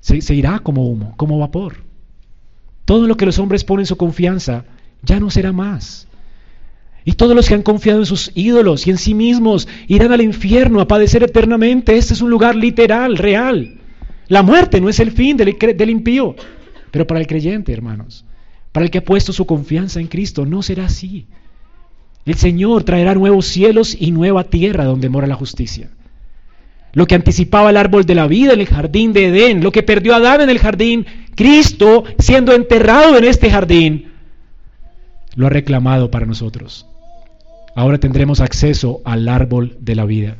se, irá como humo, como vapor. Todo lo que los hombres ponen su confianza ya no será más. Y todos los que han confiado en sus ídolos y en sí mismos irán al infierno a padecer eternamente. Este es un lugar literal, real. La muerte no es el fin del, del impío, pero para el creyente, hermanos, para el que ha puesto su confianza en Cristo, no será así. El Señor traerá nuevos cielos y nueva tierra donde mora la justicia. Lo que anticipaba el árbol de la vida en el jardín de Edén, lo que perdió Adán en el jardín, Cristo siendo enterrado en este jardín, lo ha reclamado para nosotros. Ahora tendremos acceso al árbol de la vida.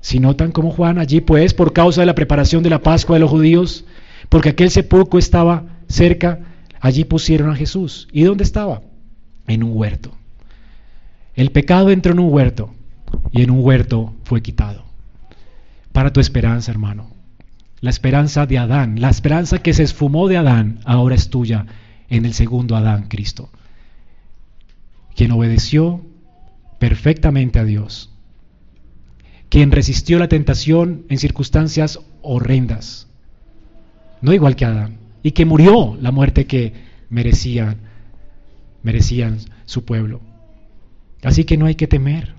Si notan como Juan allí pues, por causa de la preparación de la Pascua de los judíos, porque aquel sepulcro estaba cerca, allí pusieron a Jesús. ¿Y dónde estaba? En un huerto. El pecado entró en un huerto y en un huerto fue quitado. Para tu esperanza, hermano. La esperanza de Adán, la esperanza que se esfumó de Adán, ahora es tuya en el segundo Adán, Cristo. Quien obedeció perfectamente a Dios. Quien resistió la tentación en circunstancias horrendas. No igual que Adán. Y que murió la muerte que merecían, merecían su pueblo. Así que no hay que temer.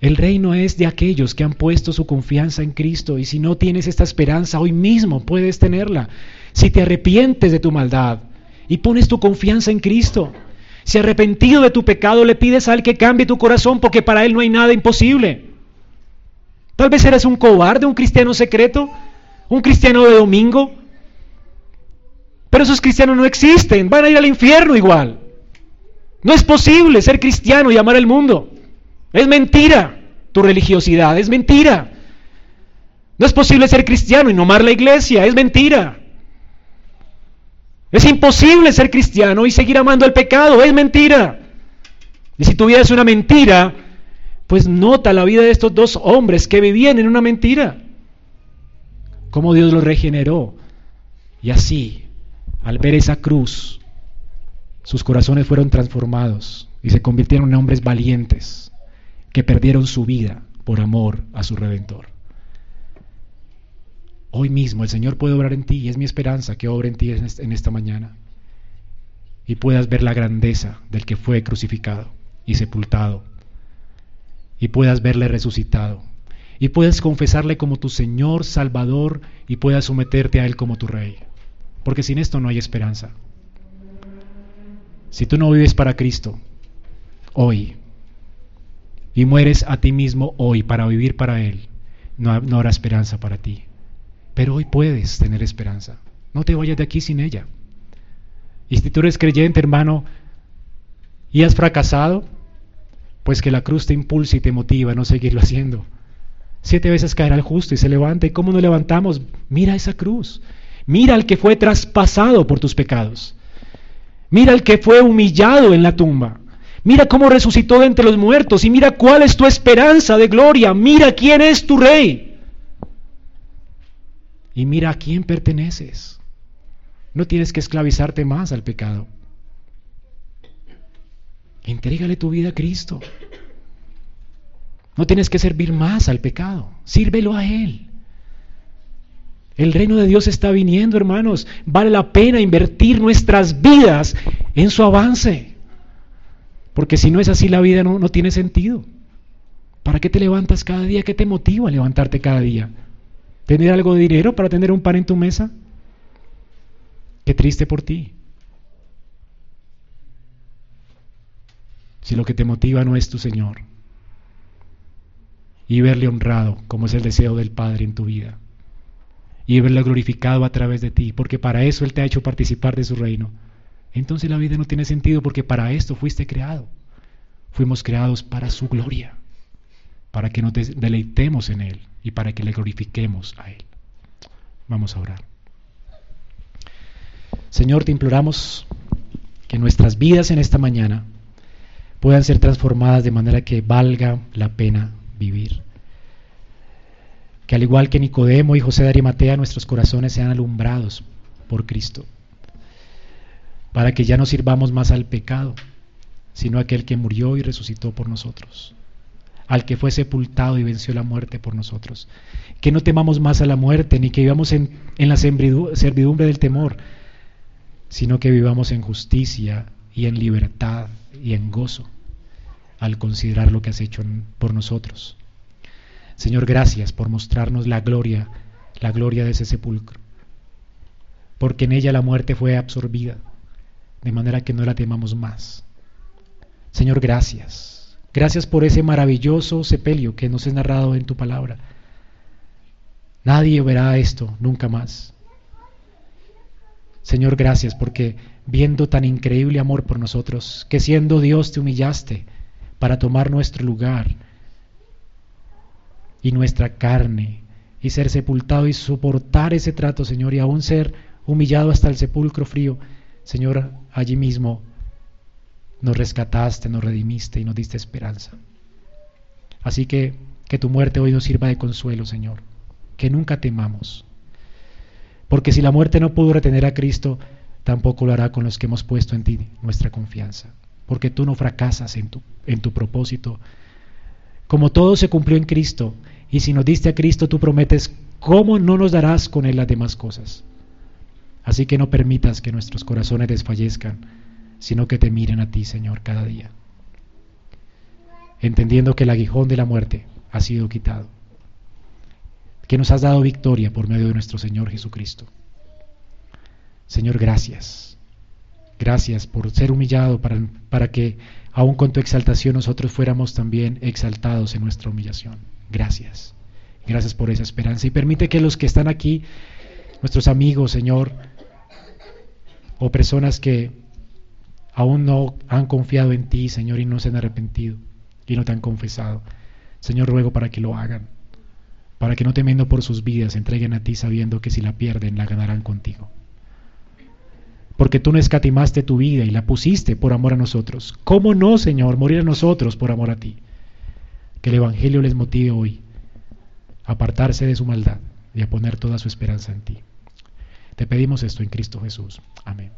El reino es de aquellos que han puesto su confianza en Cristo y si no tienes esta esperanza hoy mismo puedes tenerla. Si te arrepientes de tu maldad y pones tu confianza en Cristo, si arrepentido de tu pecado le pides a Él que cambie tu corazón porque para Él no hay nada imposible. Tal vez eres un cobarde, un cristiano secreto, un cristiano de domingo, pero esos cristianos no existen, van a ir al infierno igual. No es posible ser cristiano y amar el mundo. Es mentira tu religiosidad, es mentira. No es posible ser cristiano y no amar la iglesia, es mentira. Es imposible ser cristiano y seguir amando el pecado, es mentira. Y si tu vida es una mentira, pues nota la vida de estos dos hombres que vivían en una mentira. Cómo Dios los regeneró. Y así, al ver esa cruz, sus corazones fueron transformados y se convirtieron en hombres valientes que perdieron su vida por amor a su Redentor. Hoy mismo el Señor puede obrar en ti y es mi esperanza que obre en ti en esta mañana y puedas ver la grandeza del que fue crucificado y sepultado y puedas verle resucitado y puedas confesarle como tu Señor Salvador y puedas someterte a Él como tu Rey. Porque sin esto no hay esperanza. Si tú no vives para Cristo hoy y mueres a ti mismo hoy para vivir para Él, no, habrá esperanza para ti. Pero hoy puedes tener esperanza. No te vayas de aquí sin ella. Y si tú eres creyente, hermano, y has fracasado, pues que la cruz te impulse y te motiva a no seguirlo haciendo. Siete veces caerá el justo y se levanta. ¿Y cómo nos levantamos? Mira esa cruz. Mira al que fue traspasado por tus pecados. Mira el que fue humillado en la tumba. Mira cómo resucitó de entre los muertos y mira cuál es tu esperanza de gloria. Mira quién es tu rey. Y mira a quién perteneces. No tienes que esclavizarte más al pecado. Entrégale tu vida a Cristo. No tienes que servir más al pecado. Sírvelo a Él. El reino de Dios está viniendo, hermanos. Vale la pena invertir nuestras vidas en su avance. Porque si no es así, la vida no, no tiene sentido. ¿Para qué te levantas cada día? ¿Qué te motiva a levantarte cada día? ¿Tener algo de dinero para tener un pan en tu mesa? Qué triste por ti. Si lo que te motiva no es tu Señor. Y verle honrado, como es el deseo del Padre en tu vida. Y verle glorificado a través de ti, porque para eso Él te ha hecho participar de su reino. Entonces la vida no tiene sentido porque para esto fuiste creado. Fuimos creados para su gloria, para que nos deleitemos en Él y para que le glorifiquemos a Él. Vamos a orar. Señor, te imploramos que nuestras vidas en esta mañana puedan ser transformadas de manera que valga la pena vivir. Que al igual que Nicodemo y José de Arimatea, nuestros corazones sean alumbrados por Cristo, para que ya no sirvamos más al pecado, sino a aquel que murió y resucitó por nosotros al que fue sepultado y venció la muerte por nosotros. Que no temamos más a la muerte, ni que vivamos en, la servidumbre del temor, sino que vivamos en justicia y en libertad y en gozo al considerar lo que has hecho por nosotros. Señor, gracias por mostrarnos la gloria, la gloria de ese sepulcro, porque en ella la muerte fue absorbida, de manera que no la temamos más. Señor, gracias Gracias por ese maravilloso sepelio que nos es narrado en tu palabra. Nadie verá esto nunca más. Señor, gracias porque viendo tan increíble amor por nosotros, que siendo Dios te humillaste para tomar nuestro lugar y nuestra carne y ser sepultado y soportar ese trato, Señor, y aún ser humillado hasta el sepulcro frío, Señor, allí mismo nos rescataste, nos redimiste y nos diste esperanza. Así que que tu muerte hoy nos sirva de consuelo, Señor. Que nunca temamos. Porque si la muerte no pudo retener a Cristo, tampoco lo hará con los que hemos puesto en ti nuestra confianza. Porque tú no fracasas en tu, en tu propósito. Como todo se cumplió en Cristo, y si nos diste a Cristo, tú prometes, ¿cómo no nos darás con Él las demás cosas? Así que no permitas que nuestros corazones desfallezcan sino que te miren a ti, Señor, cada día, entendiendo que el aguijón de la muerte ha sido quitado, que nos has dado victoria por medio de nuestro Señor Jesucristo. Señor, gracias. Gracias por ser humillado para, para que, aun con tu exaltación, nosotros fuéramos también exaltados en nuestra humillación. Gracias. Gracias por esa esperanza. Y permite que los que están aquí, nuestros amigos, Señor, o personas que aún no han confiado en ti, Señor, y no se han arrepentido y no te han confesado. Señor, ruego para que lo hagan, para que no temiendo por sus vidas entreguen a ti sabiendo que si la pierden la ganarán contigo. Porque tú no escatimaste tu vida y la pusiste por amor a nosotros. ¿Cómo no, Señor, morir a nosotros por amor a ti? Que el Evangelio les motive hoy a apartarse de su maldad y a poner toda su esperanza en ti. Te pedimos esto en Cristo Jesús. Amén.